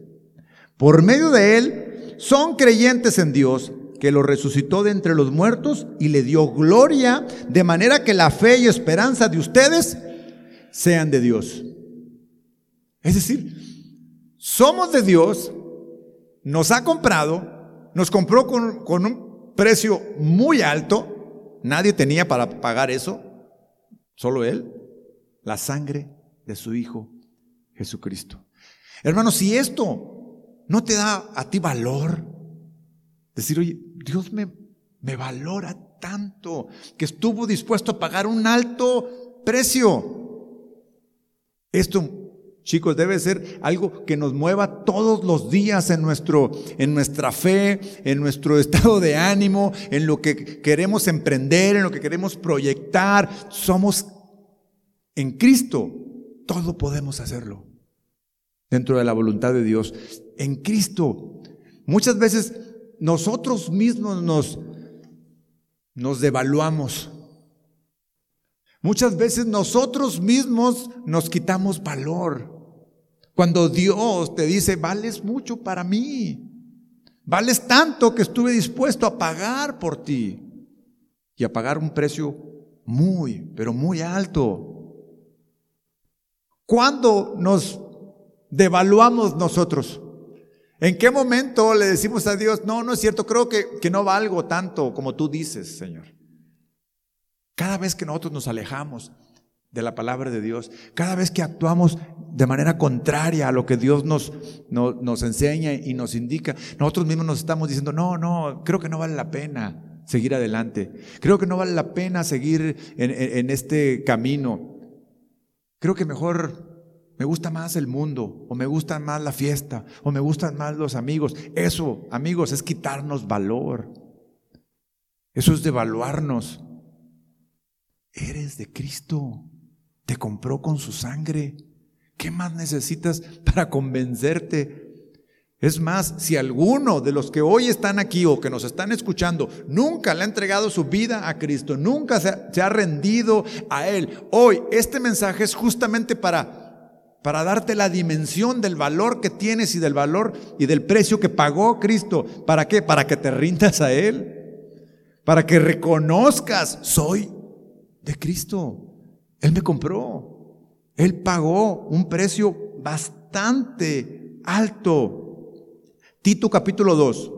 Por medio de Él son creyentes en Dios, que lo resucitó de entre los muertos y le dio gloria, de manera que la fe y esperanza de ustedes sean de Dios. Es decir, somos de Dios, nos ha comprado, nos compró con, un precio muy alto, nadie tenía para pagar eso, solo Él, la sangre de su Hijo Jesucristo. Hermano, si esto no te da a ti valor, decir, oye, Dios me, me valora tanto que estuvo dispuesto a pagar un alto precio. Esto Chicos, debe ser algo que nos mueva todos los días en, nuestro, en nuestra fe, en nuestro estado de ánimo, en lo que queremos emprender, en lo que queremos proyectar. Somos en Cristo, todo podemos hacerlo dentro de la voluntad de Dios. En Cristo, muchas veces nosotros mismos nos, nos devaluamos. Muchas veces nosotros mismos nos quitamos valor. Cuando Dios te dice, vales mucho para mí, vales tanto que estuve dispuesto a pagar por ti y a pagar un precio muy, pero muy alto. ¿Cuándo nos devaluamos nosotros? ¿En qué momento le decimos a Dios, no, no es cierto, creo que, que no valgo tanto como tú dices, Señor? Cada vez que nosotros nos alejamos, de la palabra de Dios. Cada vez que actuamos de manera contraria a lo que Dios nos, nos enseña y nos indica, nosotros mismos nos estamos diciendo, no, no, creo que no vale la pena seguir adelante. Creo que no vale la pena seguir en, en este camino. Creo que mejor me gusta más el mundo, o me gusta más la fiesta, o me gustan más los amigos. Eso, amigos, es quitarnos valor. Eso es devaluarnos. Eres de Cristo. Te compró con su sangre. ¿Qué más necesitas para convencerte? Es más, si alguno de los que hoy están aquí o que nos están escuchando nunca le ha entregado su vida a Cristo, nunca se ha, rendido a Él, hoy este mensaje es justamente para, para darte la dimensión del valor que tienes y del valor y del precio que pagó Cristo. ¿Para qué? Para que te rindas a Él, para que reconozcas, soy de Cristo. Él me compró. Él pagó un precio bastante alto. Tito capítulo 2.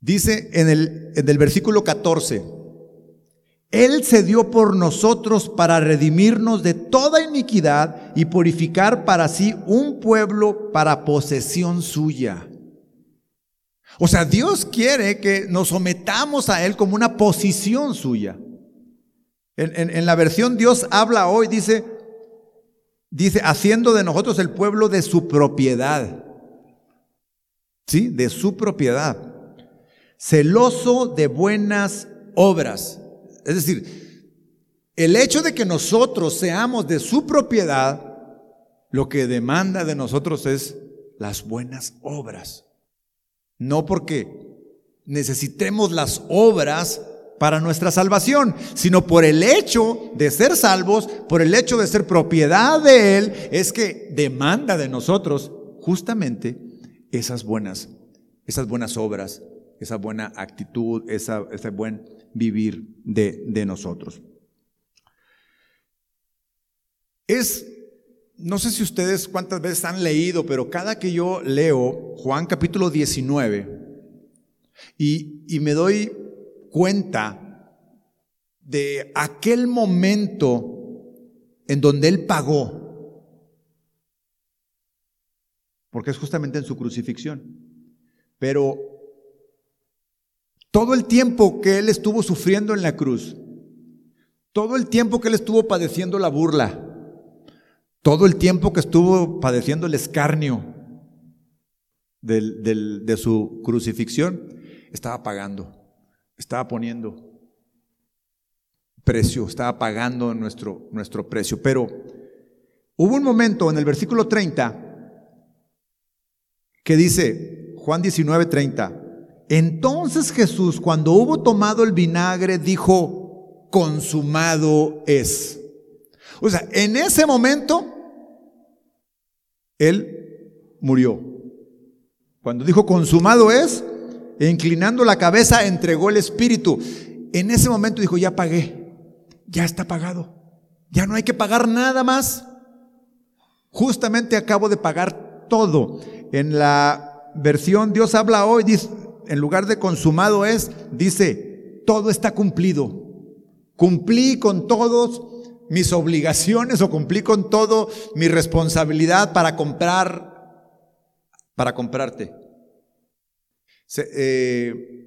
Dice en el, en el versículo 14, Él se dio por nosotros para redimirnos de toda iniquidad y purificar para sí un pueblo para posesión suya o sea, Dios quiere que nos sometamos a Él como una posición suya. En, la versión Dios habla hoy, dice, dice, haciendo de nosotros el pueblo de su propiedad. ¿Sí? De su propiedad. Celoso de buenas obras. Es decir, el hecho de que nosotros seamos de su propiedad, lo que demanda de nosotros es las buenas obras. No porque necesitemos las obras para nuestra salvación, sino por el hecho de ser salvos, por el hecho de ser propiedad de Él, es que demanda de nosotros justamente esas buenas, esas buenas obras, esa buena actitud, esa, ese buen vivir de, de nosotros. Es no sé si ustedes cuántas veces han leído, pero cada que yo leo Juan capítulo 19 y, y me doy cuenta de aquel momento en donde Él pagó, porque es justamente en su crucifixión, pero todo el tiempo que Él estuvo sufriendo en la cruz, todo el tiempo que Él estuvo padeciendo la burla, todo el tiempo que estuvo padeciendo el escarnio de su crucifixión, estaba pagando, estaba poniendo precio, estaba pagando nuestro, nuestro precio. Pero hubo un momento en el versículo 30 que dice, Juan 19, 30, entonces Jesús, cuando hubo tomado el vinagre, dijo, consumado es. O sea, en ese momento él murió. Cuando dijo consumado es, inclinando la cabeza entregó el espíritu. En ese momento dijo, ya pagué, ya está pagado, ya no hay que pagar nada más. Justamente acabo de pagar todo. En la versión Dios habla hoy, dice, en lugar de consumado es, dice, todo está cumplido. Cumplí con todos mis obligaciones o cumplí con todo mi responsabilidad para comprar, para comprarte. Se, eh,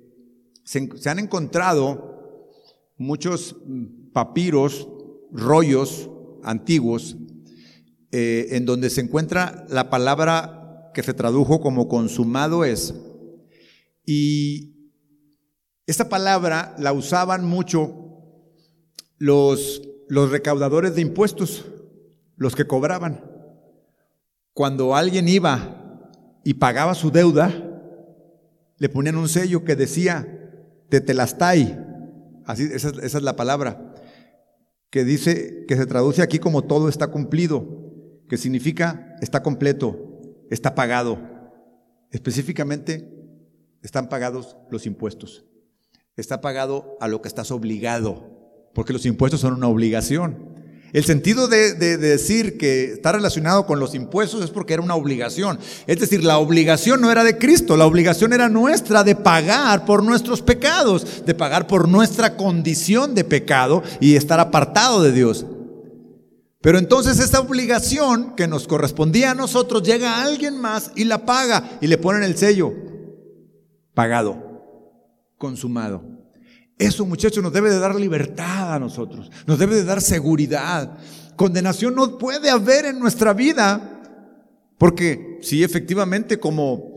han encontrado muchos papiros, rollos antiguos eh, en donde se encuentra la palabra que se tradujo como consumado es. Y esta palabra la usaban mucho los, los recaudadores de impuestos, los que cobraban. Cuando alguien iba y pagaba su deuda, le ponían un sello que decía tetelastai, así, esa, esa es la palabra, que dice, que se traduce aquí como todo está cumplido que significa está completo, está pagado. Específicamente, están pagados los impuestos. Está pagado a lo que estás obligado, porque los impuestos son una obligación. El sentido de, decir que está relacionado con los impuestos es porque era una obligación. Es decir, la obligación no era de Cristo, la obligación era nuestra de pagar por nuestros pecados, de pagar por nuestra condición de pecado y estar apartado de Dios. Pero entonces esa obligación que nos correspondía a nosotros llega a alguien más y la paga y le ponen el sello. Pagado, consumado. Eso muchachos nos debe de dar libertad a nosotros, nos debe de dar seguridad. Condenación no puede haber en nuestra vida porque si efectivamente como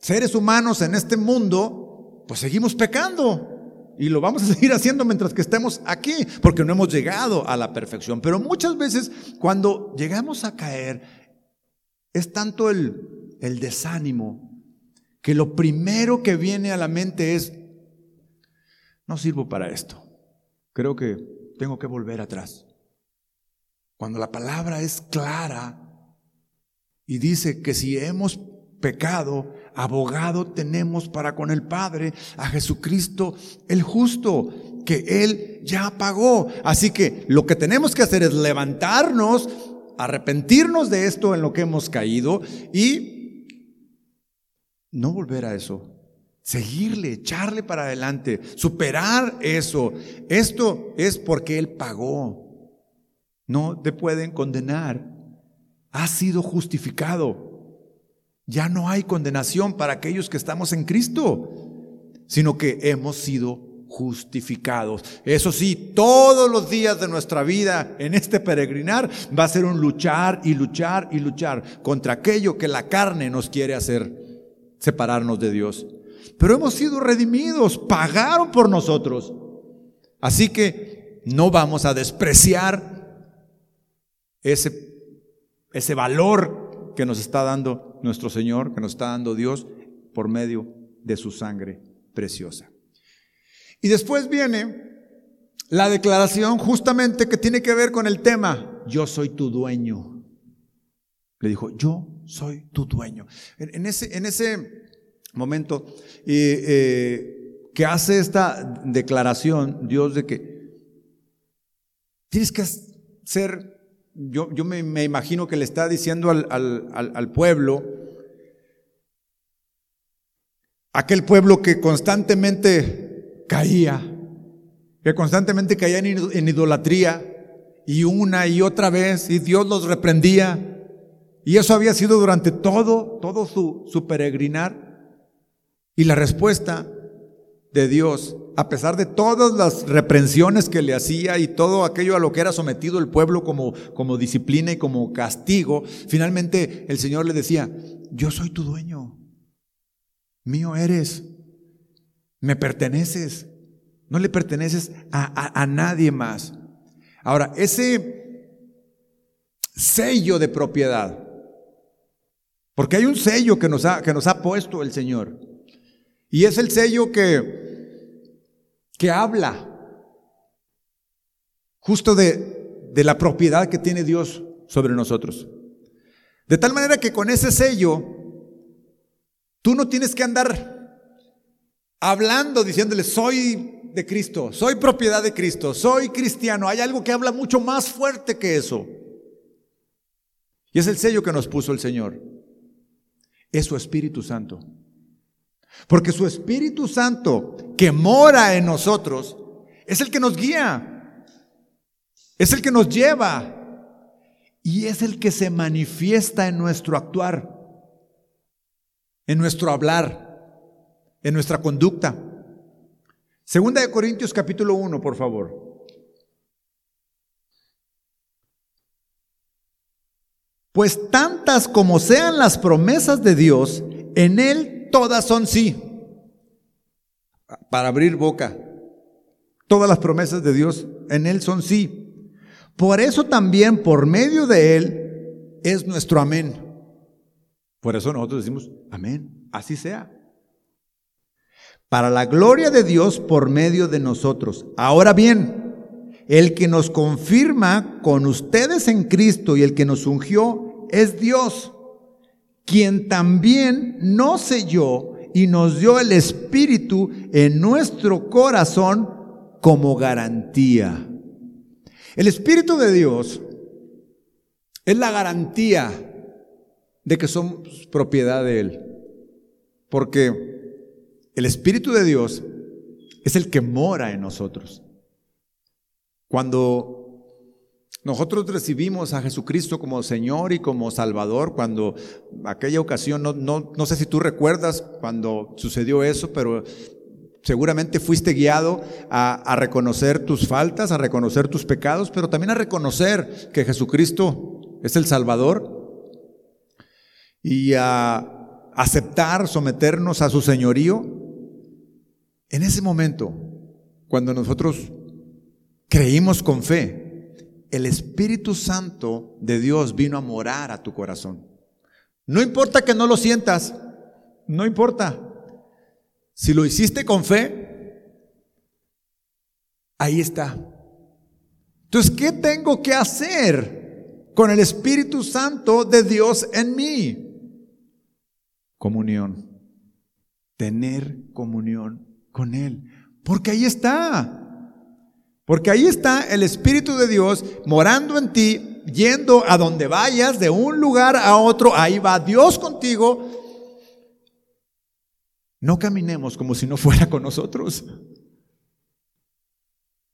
seres humanos en este mundo, pues seguimos pecando. Y lo vamos a seguir haciendo mientras que estemos aquí, porque no hemos llegado a la perfección. Pero muchas veces cuando llegamos a caer, es tanto el, el desánimo que lo primero que viene a la mente es, no sirvo para esto. Creo que tengo que volver atrás. Cuando la palabra es clara y dice que si hemos pecado, abogado tenemos para con el Padre, a Jesucristo el justo, que Él ya pagó. Así que lo que tenemos que hacer es levantarnos, arrepentirnos de esto en lo que hemos caído y no volver a eso. Seguirle, echarle para adelante, superar eso. Esto es porque Él pagó. No te pueden condenar. Has sido justificado. Ya no hay condenación para aquellos que estamos en Cristo, sino que hemos sido justificados. Eso sí, todos los días de nuestra vida en este peregrinar va a ser un luchar y luchar y luchar contra aquello que la carne nos quiere hacer, separarnos de Dios. Pero hemos sido redimidos, pagaron por nosotros. Así que no vamos a despreciar ese, ese valor que nos está dando nuestro Señor, que nos está dando Dios por medio de su sangre preciosa. Y después viene la declaración justamente que tiene que ver con el tema, yo soy tu dueño. Le dijo, yo soy tu dueño. En, ese, en ese, momento eh, que hace esta declaración Dios de que tienes que ser yo, me, imagino que le está diciendo al, al, pueblo, aquel pueblo que constantemente caía, que constantemente caía en, idolatría y una y otra vez y Dios los reprendía. Y eso había sido durante todo, todo su, su peregrinar. Y la respuesta de Dios, a pesar de todas las reprensiones que le hacía y todo aquello a lo que era sometido el pueblo como, como disciplina y como castigo, finalmente el Señor le decía, yo soy tu dueño, mío eres, me perteneces, no le perteneces a, a nadie más. Ahora, ese sello de propiedad, porque hay un sello que nos ha, que nos ha puesto el Señor, y es el sello que que habla justo de, de la propiedad que tiene Dios sobre nosotros. De tal manera que con ese sello, tú no tienes que andar hablando, diciéndole, soy de Cristo, soy propiedad de Cristo, soy cristiano. Hay algo que habla mucho más fuerte que eso. Y es el sello que nos puso el Señor. Es su Espíritu Santo. Porque su Espíritu Santo que mora en nosotros es el que nos guía, es el que nos lleva y es el que se manifiesta en nuestro actuar, en nuestro hablar, en nuestra conducta. Segunda de Corintios capítulo 1, por favor. Pues tantas como sean las promesas de Dios, en Él todas son sí. Para abrir boca. Todas las promesas de Dios en Él son sí. Por eso también por medio de Él es nuestro amén. Por eso nosotros decimos, amén, así sea. Para la gloria de Dios por medio de nosotros. Ahora bien, el que nos confirma con ustedes en Cristo y el que nos ungió es Dios, quien también nos selló y nos dio el Espíritu en nuestro corazón como garantía. El Espíritu de Dios es la garantía de que somos propiedad de Él. Porque el Espíritu de Dios es el que mora en nosotros. Cuando nosotros recibimos a Jesucristo como Señor y como Salvador, cuando aquella ocasión, no, no, no sé si tú recuerdas cuando sucedió eso, pero Seguramente fuiste guiado a, reconocer tus faltas, a reconocer tus pecados, pero también a reconocer que Jesucristo es el Salvador y a aceptar, someternos a su señorío. En ese momento, cuando nosotros creímos con fe, el Espíritu Santo de Dios vino a morar a tu corazón. No importa que no lo sientas, no importa. Si lo hiciste con fe, ahí está. Entonces, ¿qué tengo que hacer con el Espíritu Santo de Dios en mí? Comunión. Tener comunión con Él. Porque ahí está. Porque ahí está el Espíritu de Dios morando en ti, yendo a donde vayas, de un lugar a otro. Ahí va Dios contigo no caminemos como si no fuera con nosotros.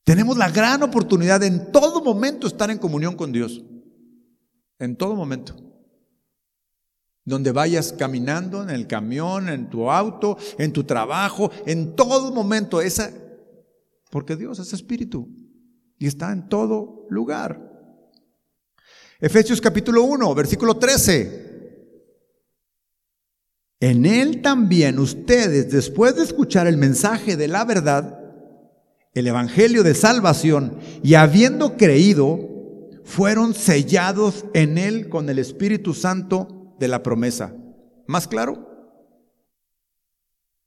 Tenemos la gran oportunidad de en todo momento estar en comunión con Dios. En todo momento. Donde vayas caminando, en el camión, en tu auto, en tu trabajo, en todo momento. Esa, porque Dios es espíritu y está en todo lugar. Efesios capítulo 1, versículo 13. En él también ustedes, después de escuchar el mensaje de la verdad, el Evangelio de salvación, y habiendo creído, fueron sellados en él con el Espíritu Santo de la promesa. ¿Más claro?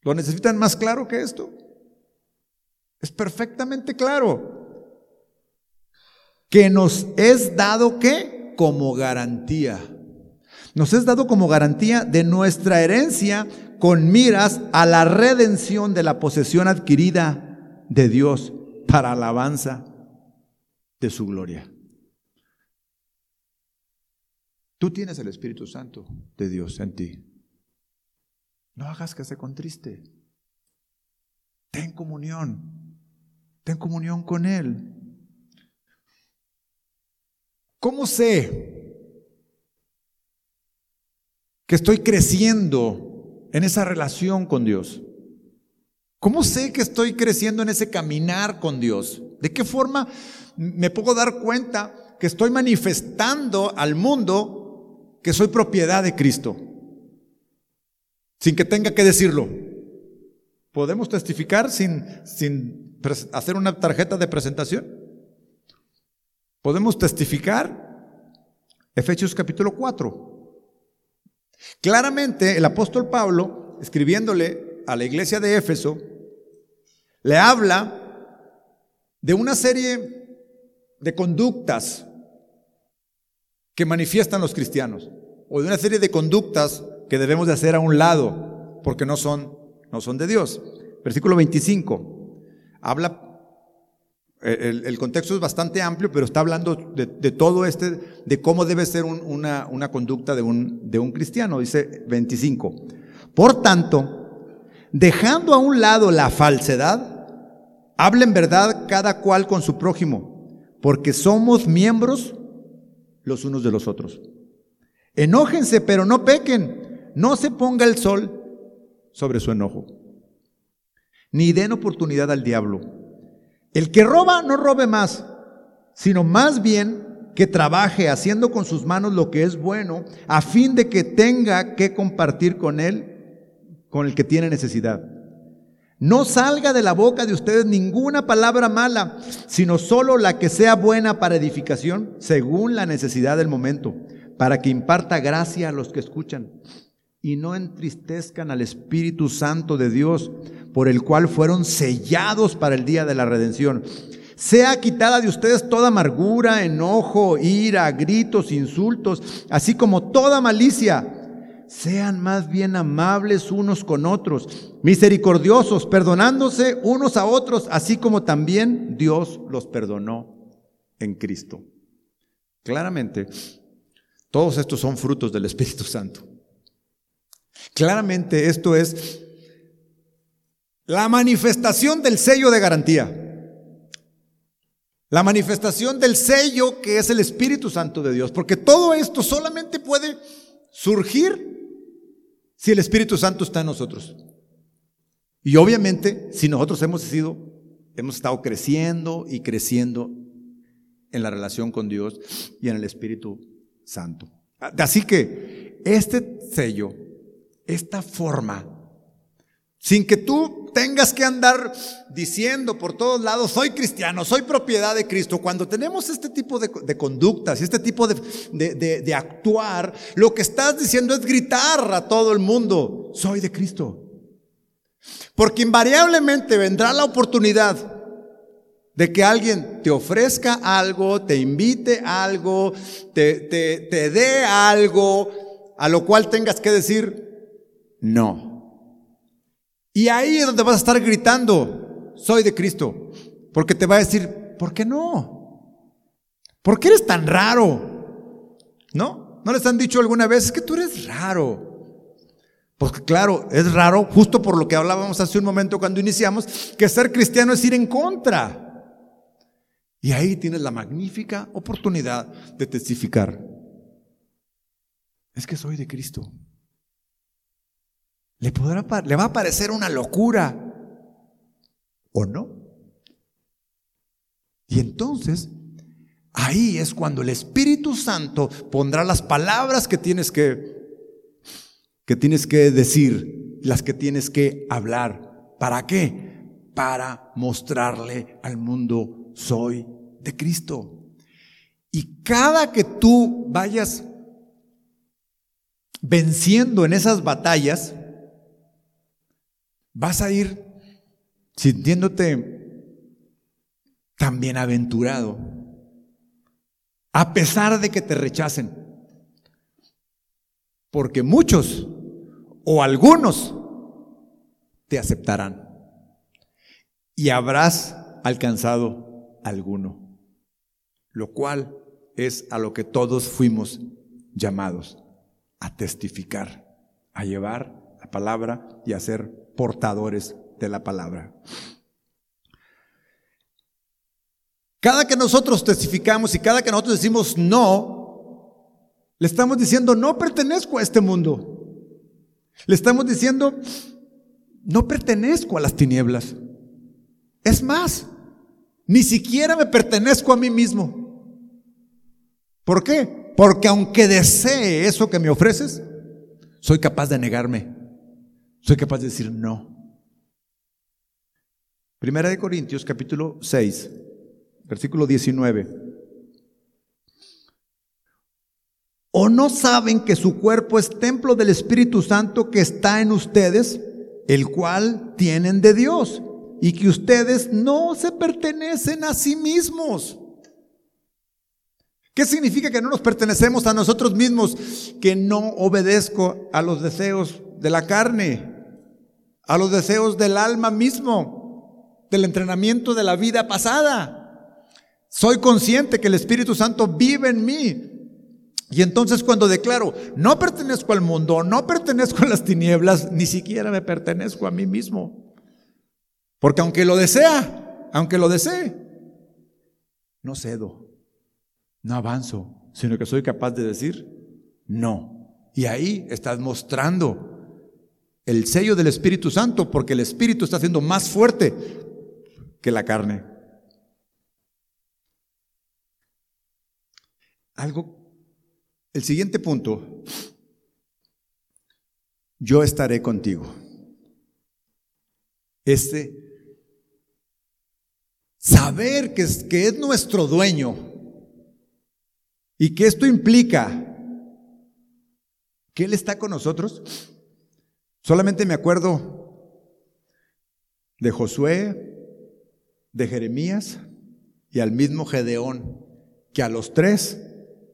¿Lo necesitan más claro que esto? Es perfectamente claro. Que nos es dado que como garantía nos es dado como garantía de nuestra herencia con miras a la redención de la posesión adquirida de Dios para alabanza de su gloria. Tú tienes el Espíritu Santo de Dios en ti. No hagas que se contriste. Ten comunión. Ten comunión con Él. ¿Cómo sé que estoy creciendo en esa relación con Dios? ¿Cómo sé que estoy creciendo en ese caminar con Dios? ¿De qué forma me puedo dar cuenta que estoy manifestando al mundo que soy propiedad de Cristo? Sin que tenga que decirlo. ¿Podemos testificar sin, sin hacer una tarjeta de presentación? ¿Podemos testificar? Efesios capítulo 4. Claramente el apóstol Pablo, escribiéndole a la iglesia de Éfeso, le habla de una serie de conductas que manifiestan los cristianos, o de una serie de conductas que debemos de hacer a un lado, porque no son, no son de Dios. Versículo 25, habla el, contexto es bastante amplio, pero está hablando de, todo este, de cómo debe ser una, una, conducta de un, de un cristiano. Dice 25. Por tanto, dejando a un lado la falsedad, hablen verdad cada cual con su prójimo, porque somos miembros los unos de los otros. Enójense, pero no pequen. No se ponga el sol sobre su enojo. Ni den oportunidad al diablo el que roba no robe más, sino más bien que trabaje haciendo con sus manos lo que es bueno, a fin de que tenga que compartir con él, con el que tiene necesidad. No salga de la boca de ustedes ninguna palabra mala, sino solo la que sea buena para edificación, según la necesidad del momento, para que imparta gracia a los que escuchan. Y no entristezcan al Espíritu Santo de Dios, por el cual fueron sellados para el día de la redención. Sea quitada de ustedes toda amargura, enojo, ira, gritos, insultos, así como toda malicia. Sean más bien amables unos con otros, misericordiosos, perdonándose unos a otros, así como también Dios los perdonó en Cristo. Claramente, todos estos son frutos del Espíritu Santo. Claramente esto es la manifestación del sello de garantía. La manifestación del sello que es el Espíritu Santo de Dios. Porque todo esto solamente puede surgir si el Espíritu Santo está en nosotros. Y obviamente, si nosotros hemos sido, hemos estado creciendo y creciendo en la relación con Dios y en el Espíritu Santo. Así que este sello, esta forma, sin que tú tengas que andar diciendo por todos lados, soy cristiano, soy propiedad de Cristo. Cuando tenemos este tipo de, conductas y este tipo de, de actuar, lo que estás diciendo es gritar a todo el mundo, soy de Cristo. Porque invariablemente vendrá la oportunidad de que alguien te ofrezca algo, te invite algo, te, te, te dé algo, a lo cual tengas que decir no. Y ahí es donde vas a estar gritando, soy de Cristo, porque te va a decir, ¿por qué no? ¿Por qué eres tan raro? ¿No? ¿No les han dicho alguna vez, es que tú eres raro? Porque claro, es raro, justo por lo que hablábamos hace un momento cuando iniciamos, que ser cristiano es ir en contra. Y ahí tienes la magnífica oportunidad de testificar. Es que soy de Cristo. Le, podrá, le va a parecer una locura o no. Y entonces, ahí es cuando el Espíritu Santo pondrá las palabras que tienes que, que tienes que decir, las que tienes que hablar. ¿Para qué? Para mostrarle al mundo, soy de Cristo. Y cada que tú vayas venciendo en esas batallas, vas a ir sintiéndote tan bienaventurado, a pesar de que te rechacen. Porque muchos o algunos te aceptarán y habrás alcanzado alguno, lo cual es a lo que todos fuimos llamados, a testificar, a llevar la palabra y a ser portadores de la palabra. Cada que nosotros testificamos y cada que nosotros decimos no, le estamos diciendo no pertenezco a este mundo. Le estamos diciendo no pertenezco a las tinieblas. Es más, ni siquiera me pertenezco a mí mismo. ¿Por qué? Porque aunque desee eso que me ofreces, soy capaz de negarme. Soy capaz de decir no. Primera de Corintios capítulo 6, versículo 19. ¿O no saben que su cuerpo es templo del Espíritu Santo que está en ustedes, el cual tienen de Dios, y que ustedes no se pertenecen a sí mismos? ¿Qué significa que no nos pertenecemos a nosotros mismos? Que no obedezco a los deseos de la carne, a los deseos del alma mismo, del entrenamiento de la vida pasada. Soy consciente que el Espíritu Santo vive en mí. Y entonces cuando declaro, no pertenezco al mundo, no pertenezco a las tinieblas, ni siquiera me pertenezco a mí mismo. Porque aunque lo desea, aunque lo desee, no cedo, no avanzo, sino que soy capaz de decir, no. Y ahí estás mostrando el sello del Espíritu Santo, porque el Espíritu está siendo más fuerte que la carne. algo, el siguiente punto, yo estaré contigo. Este, saber que es, que es nuestro dueño y que esto implica que Él está con nosotros. Solamente me acuerdo de Josué, de Jeremías y al mismo Gedeón, que a los tres,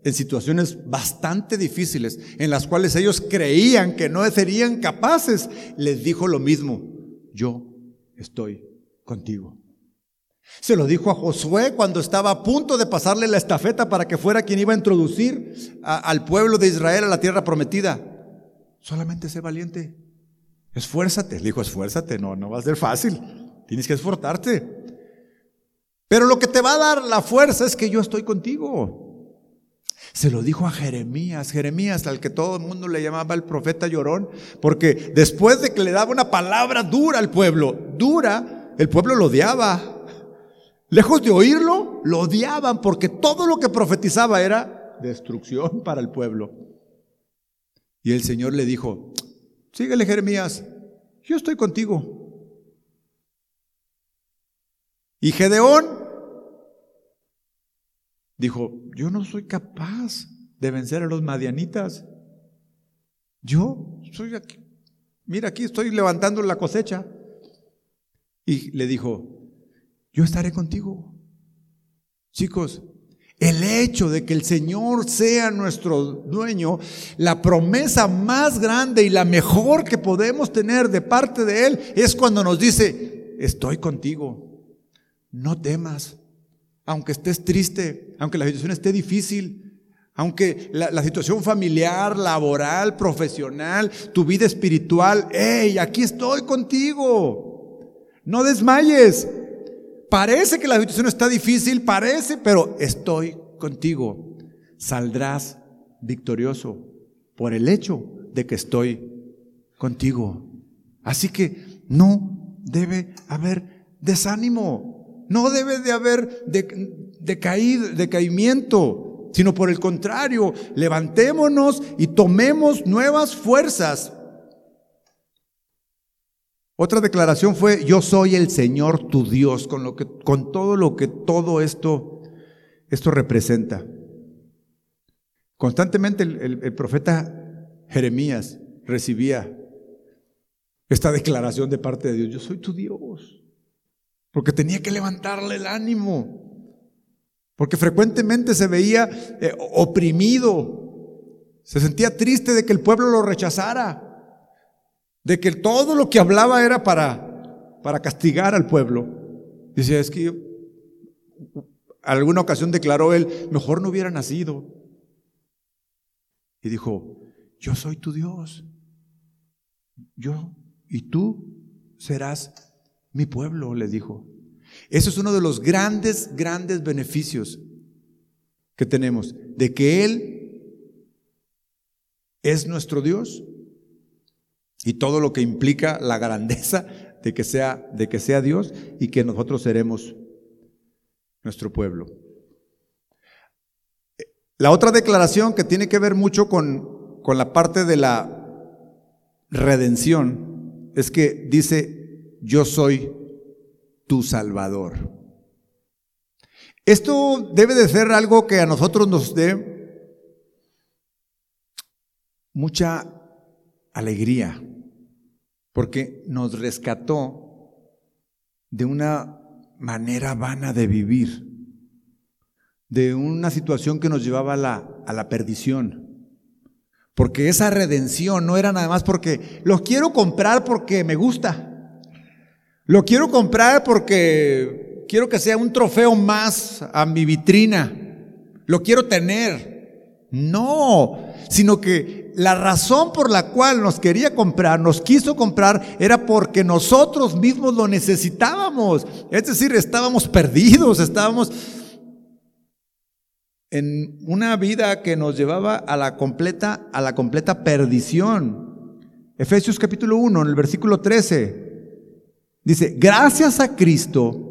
en situaciones bastante difíciles, en las cuales ellos creían que no serían capaces, les dijo lo mismo, yo estoy contigo. Se lo dijo a Josué cuando estaba a punto de pasarle la estafeta para que fuera quien iba a introducir al pueblo de Israel a la tierra prometida. Solamente sé valiente. Esfuérzate. Le dijo, esfuérzate. No, no va a ser fácil. Tienes que esforzarte. Pero lo que te va a dar la fuerza es que yo estoy contigo. Se lo dijo a Jeremías, Jeremías al que todo el mundo le llamaba el profeta llorón, porque después de que le daba una palabra dura al pueblo, dura, el pueblo lo odiaba. Lejos de oírlo, lo odiaban porque todo lo que profetizaba era destrucción para el pueblo. Y el Señor le dijo, síguele Jeremías, yo estoy contigo. Y Gedeón dijo, yo no soy capaz de vencer a los madianitas. Yo soy aquí, mira aquí estoy levantando la cosecha. Y le dijo, yo estaré contigo. Chicos, el hecho de que el Señor sea nuestro dueño, la promesa más grande y la mejor que podemos tener de parte de Él es cuando nos dice, estoy contigo, no temas, aunque estés triste, aunque la situación esté difícil, aunque la, situación familiar, laboral, profesional, tu vida espiritual, hey, aquí estoy contigo, no desmayes, Parece que la situación está difícil, parece, pero estoy contigo. Saldrás victorioso por el hecho de que estoy contigo. Así que no debe haber desánimo, no debe de haber decaimiento, sino por el contrario, levantémonos y tomemos nuevas fuerzas otra declaración fue, yo soy el Señor tu Dios, con, lo que, con todo lo que todo esto, esto representa. Constantemente el, profeta Jeremías recibía esta declaración de parte de Dios, yo soy tu Dios, porque tenía que levantarle el ánimo, porque frecuentemente se veía eh, oprimido, se sentía triste de que el pueblo lo rechazara de que todo lo que hablaba era para, para castigar al pueblo. Dice, es que alguna ocasión declaró él, mejor no hubiera nacido. Y dijo, yo soy tu Dios. Yo y tú serás mi pueblo, le dijo. Eso es uno de los grandes, grandes beneficios que tenemos, de que Él es nuestro Dios y todo lo que implica la grandeza de que sea, de que sea Dios y que nosotros seremos nuestro pueblo. La otra declaración que tiene que ver mucho con, con la parte de la redención es que dice, yo soy tu Salvador. Esto debe de ser algo que a nosotros nos dé mucha alegría, porque nos rescató de una manera vana de vivir, de una situación que nos llevaba a la, a la perdición. Porque esa redención no era nada más porque lo quiero comprar porque me gusta. Lo quiero comprar porque quiero que sea un trofeo más a mi vitrina. Lo quiero tener. No, sino que la razón por la cual nos quería comprar, nos quiso comprar, era porque nosotros mismos lo necesitábamos. Es decir, estábamos perdidos, estábamos en una vida que nos llevaba a la completa, a la completa perdición. Efesios capítulo 1, en el versículo 13, dice, gracias a Cristo,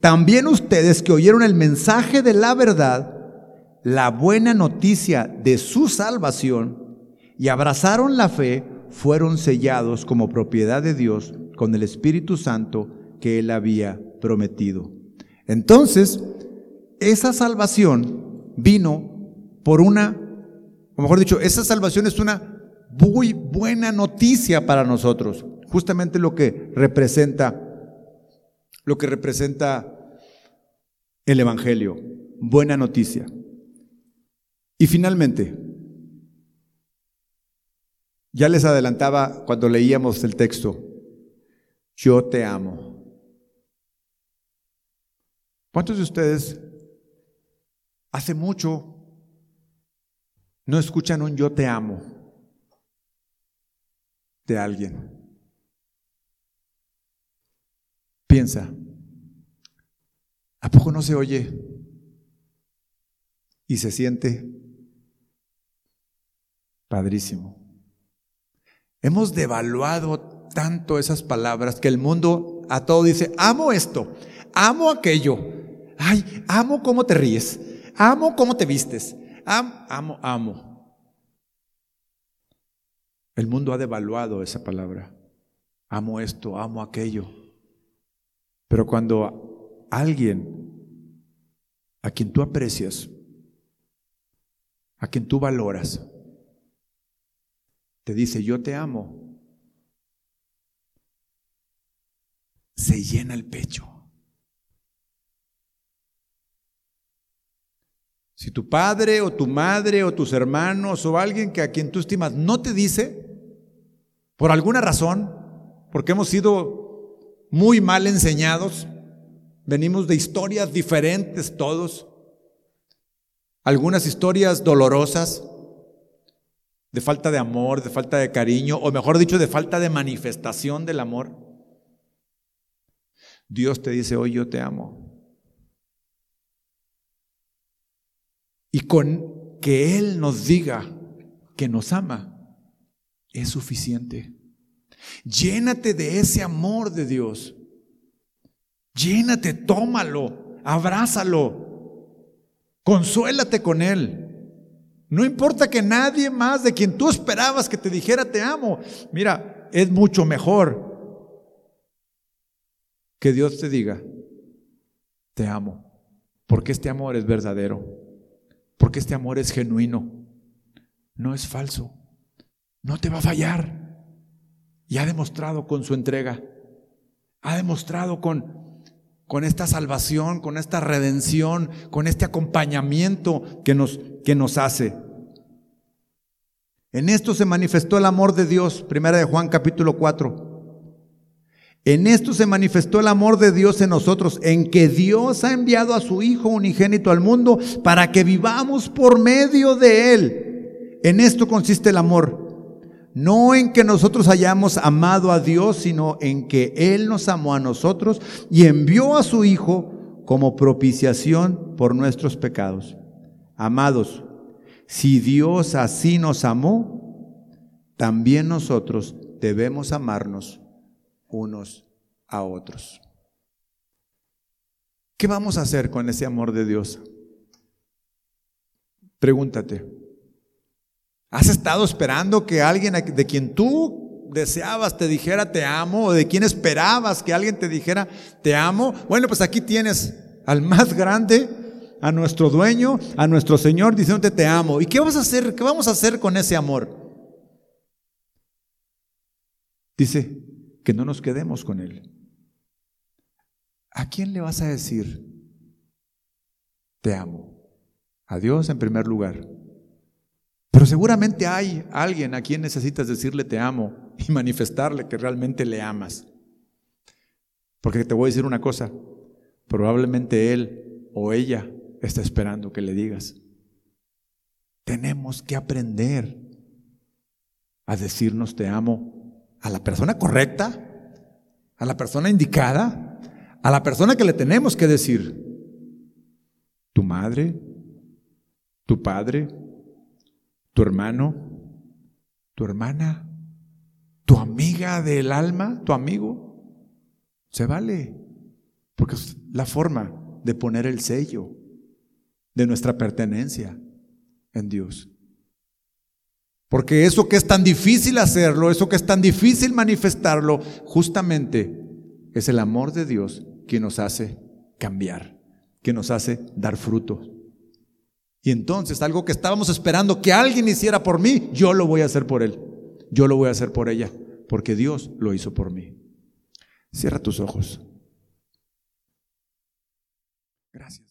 también ustedes que oyeron el mensaje de la verdad, la buena noticia de su salvación y abrazaron la fe, fueron sellados como propiedad de Dios con el Espíritu Santo que él había prometido. Entonces, esa salvación vino por una, o mejor dicho, esa salvación es una muy buena noticia para nosotros. Justamente lo que representa, lo que representa el Evangelio. Buena noticia. Y finalmente, ya les adelantaba cuando leíamos el texto, yo te amo. ¿Cuántos de ustedes hace mucho no escuchan un yo te amo de alguien? Piensa, ¿a poco no se oye y se siente padrísimo? Hemos devaluado tanto esas palabras que el mundo a todo dice, amo esto, amo aquello, ay, amo cómo te ríes, amo cómo te vistes, amo, amo, amo. El mundo ha devaluado esa palabra. Amo esto, amo aquello. Pero cuando alguien a quien tú aprecias, a quien tú valoras, te dice, yo te amo, se llena el pecho. Si tu padre o tu madre o tus hermanos o alguien que a quien tú estimas no te dice, por alguna razón, porque hemos sido muy mal enseñados, venimos de historias diferentes todos, algunas historias dolorosas, de falta de amor, de falta de cariño, o mejor dicho, de falta de manifestación del amor. Dios te dice, hoy yo te amo. Y con que Él nos diga que nos ama, es suficiente. Llénate de ese amor de Dios. Llénate, tómalo, abrázalo, consuélate con Él. No importa que nadie más de quien tú esperabas que te dijera te amo. Mira, es mucho mejor que Dios te diga, te amo. Porque este amor es verdadero. Porque este amor es genuino. No es falso. No te va a fallar. Y ha demostrado con su entrega. Ha demostrado con, con esta salvación, con esta redención, con este acompañamiento que nos, que nos hace. En esto se manifestó el amor de Dios, primera de Juan capítulo 4. En esto se manifestó el amor de Dios en nosotros, en que Dios ha enviado a su Hijo unigénito al mundo para que vivamos por medio de Él. En esto consiste el amor. No en que nosotros hayamos amado a Dios, sino en que Él nos amó a nosotros y envió a su Hijo como propiciación por nuestros pecados. Amados, si Dios así nos amó, también nosotros debemos amarnos unos a otros. ¿Qué vamos a hacer con ese amor de Dios? Pregúntate. ¿Has estado esperando que alguien de quien tú deseabas te dijera te amo o de quien esperabas que alguien te dijera te amo? Bueno, pues aquí tienes al más grande, a nuestro dueño, a nuestro Señor diciéndote te amo. ¿Y qué vamos a hacer? ¿Qué vamos a hacer con ese amor? Dice, que no nos quedemos con Él. ¿A quién le vas a decir, te amo? A Dios en primer lugar. Pero seguramente hay alguien a quien necesitas decirle te amo y manifestarle que realmente le amas. Porque te voy a decir una cosa, probablemente él o ella está esperando que le digas. Tenemos que aprender a decirnos te amo a la persona correcta, a la persona indicada, a la persona que le tenemos que decir, tu madre, tu padre, tu hermano, tu hermana, tu amiga del alma, tu amigo. Se vale, porque es la forma de poner el sello, de nuestra pertenencia en Dios. Porque eso que es tan difícil hacerlo, eso que es tan difícil manifestarlo, justamente es el amor de Dios que nos hace cambiar, que nos hace dar fruto. Y entonces algo que estábamos esperando que alguien hiciera por mí, yo lo voy a hacer por él, yo lo voy a hacer por ella, porque Dios lo hizo por mí. Cierra tus ojos. Gracias.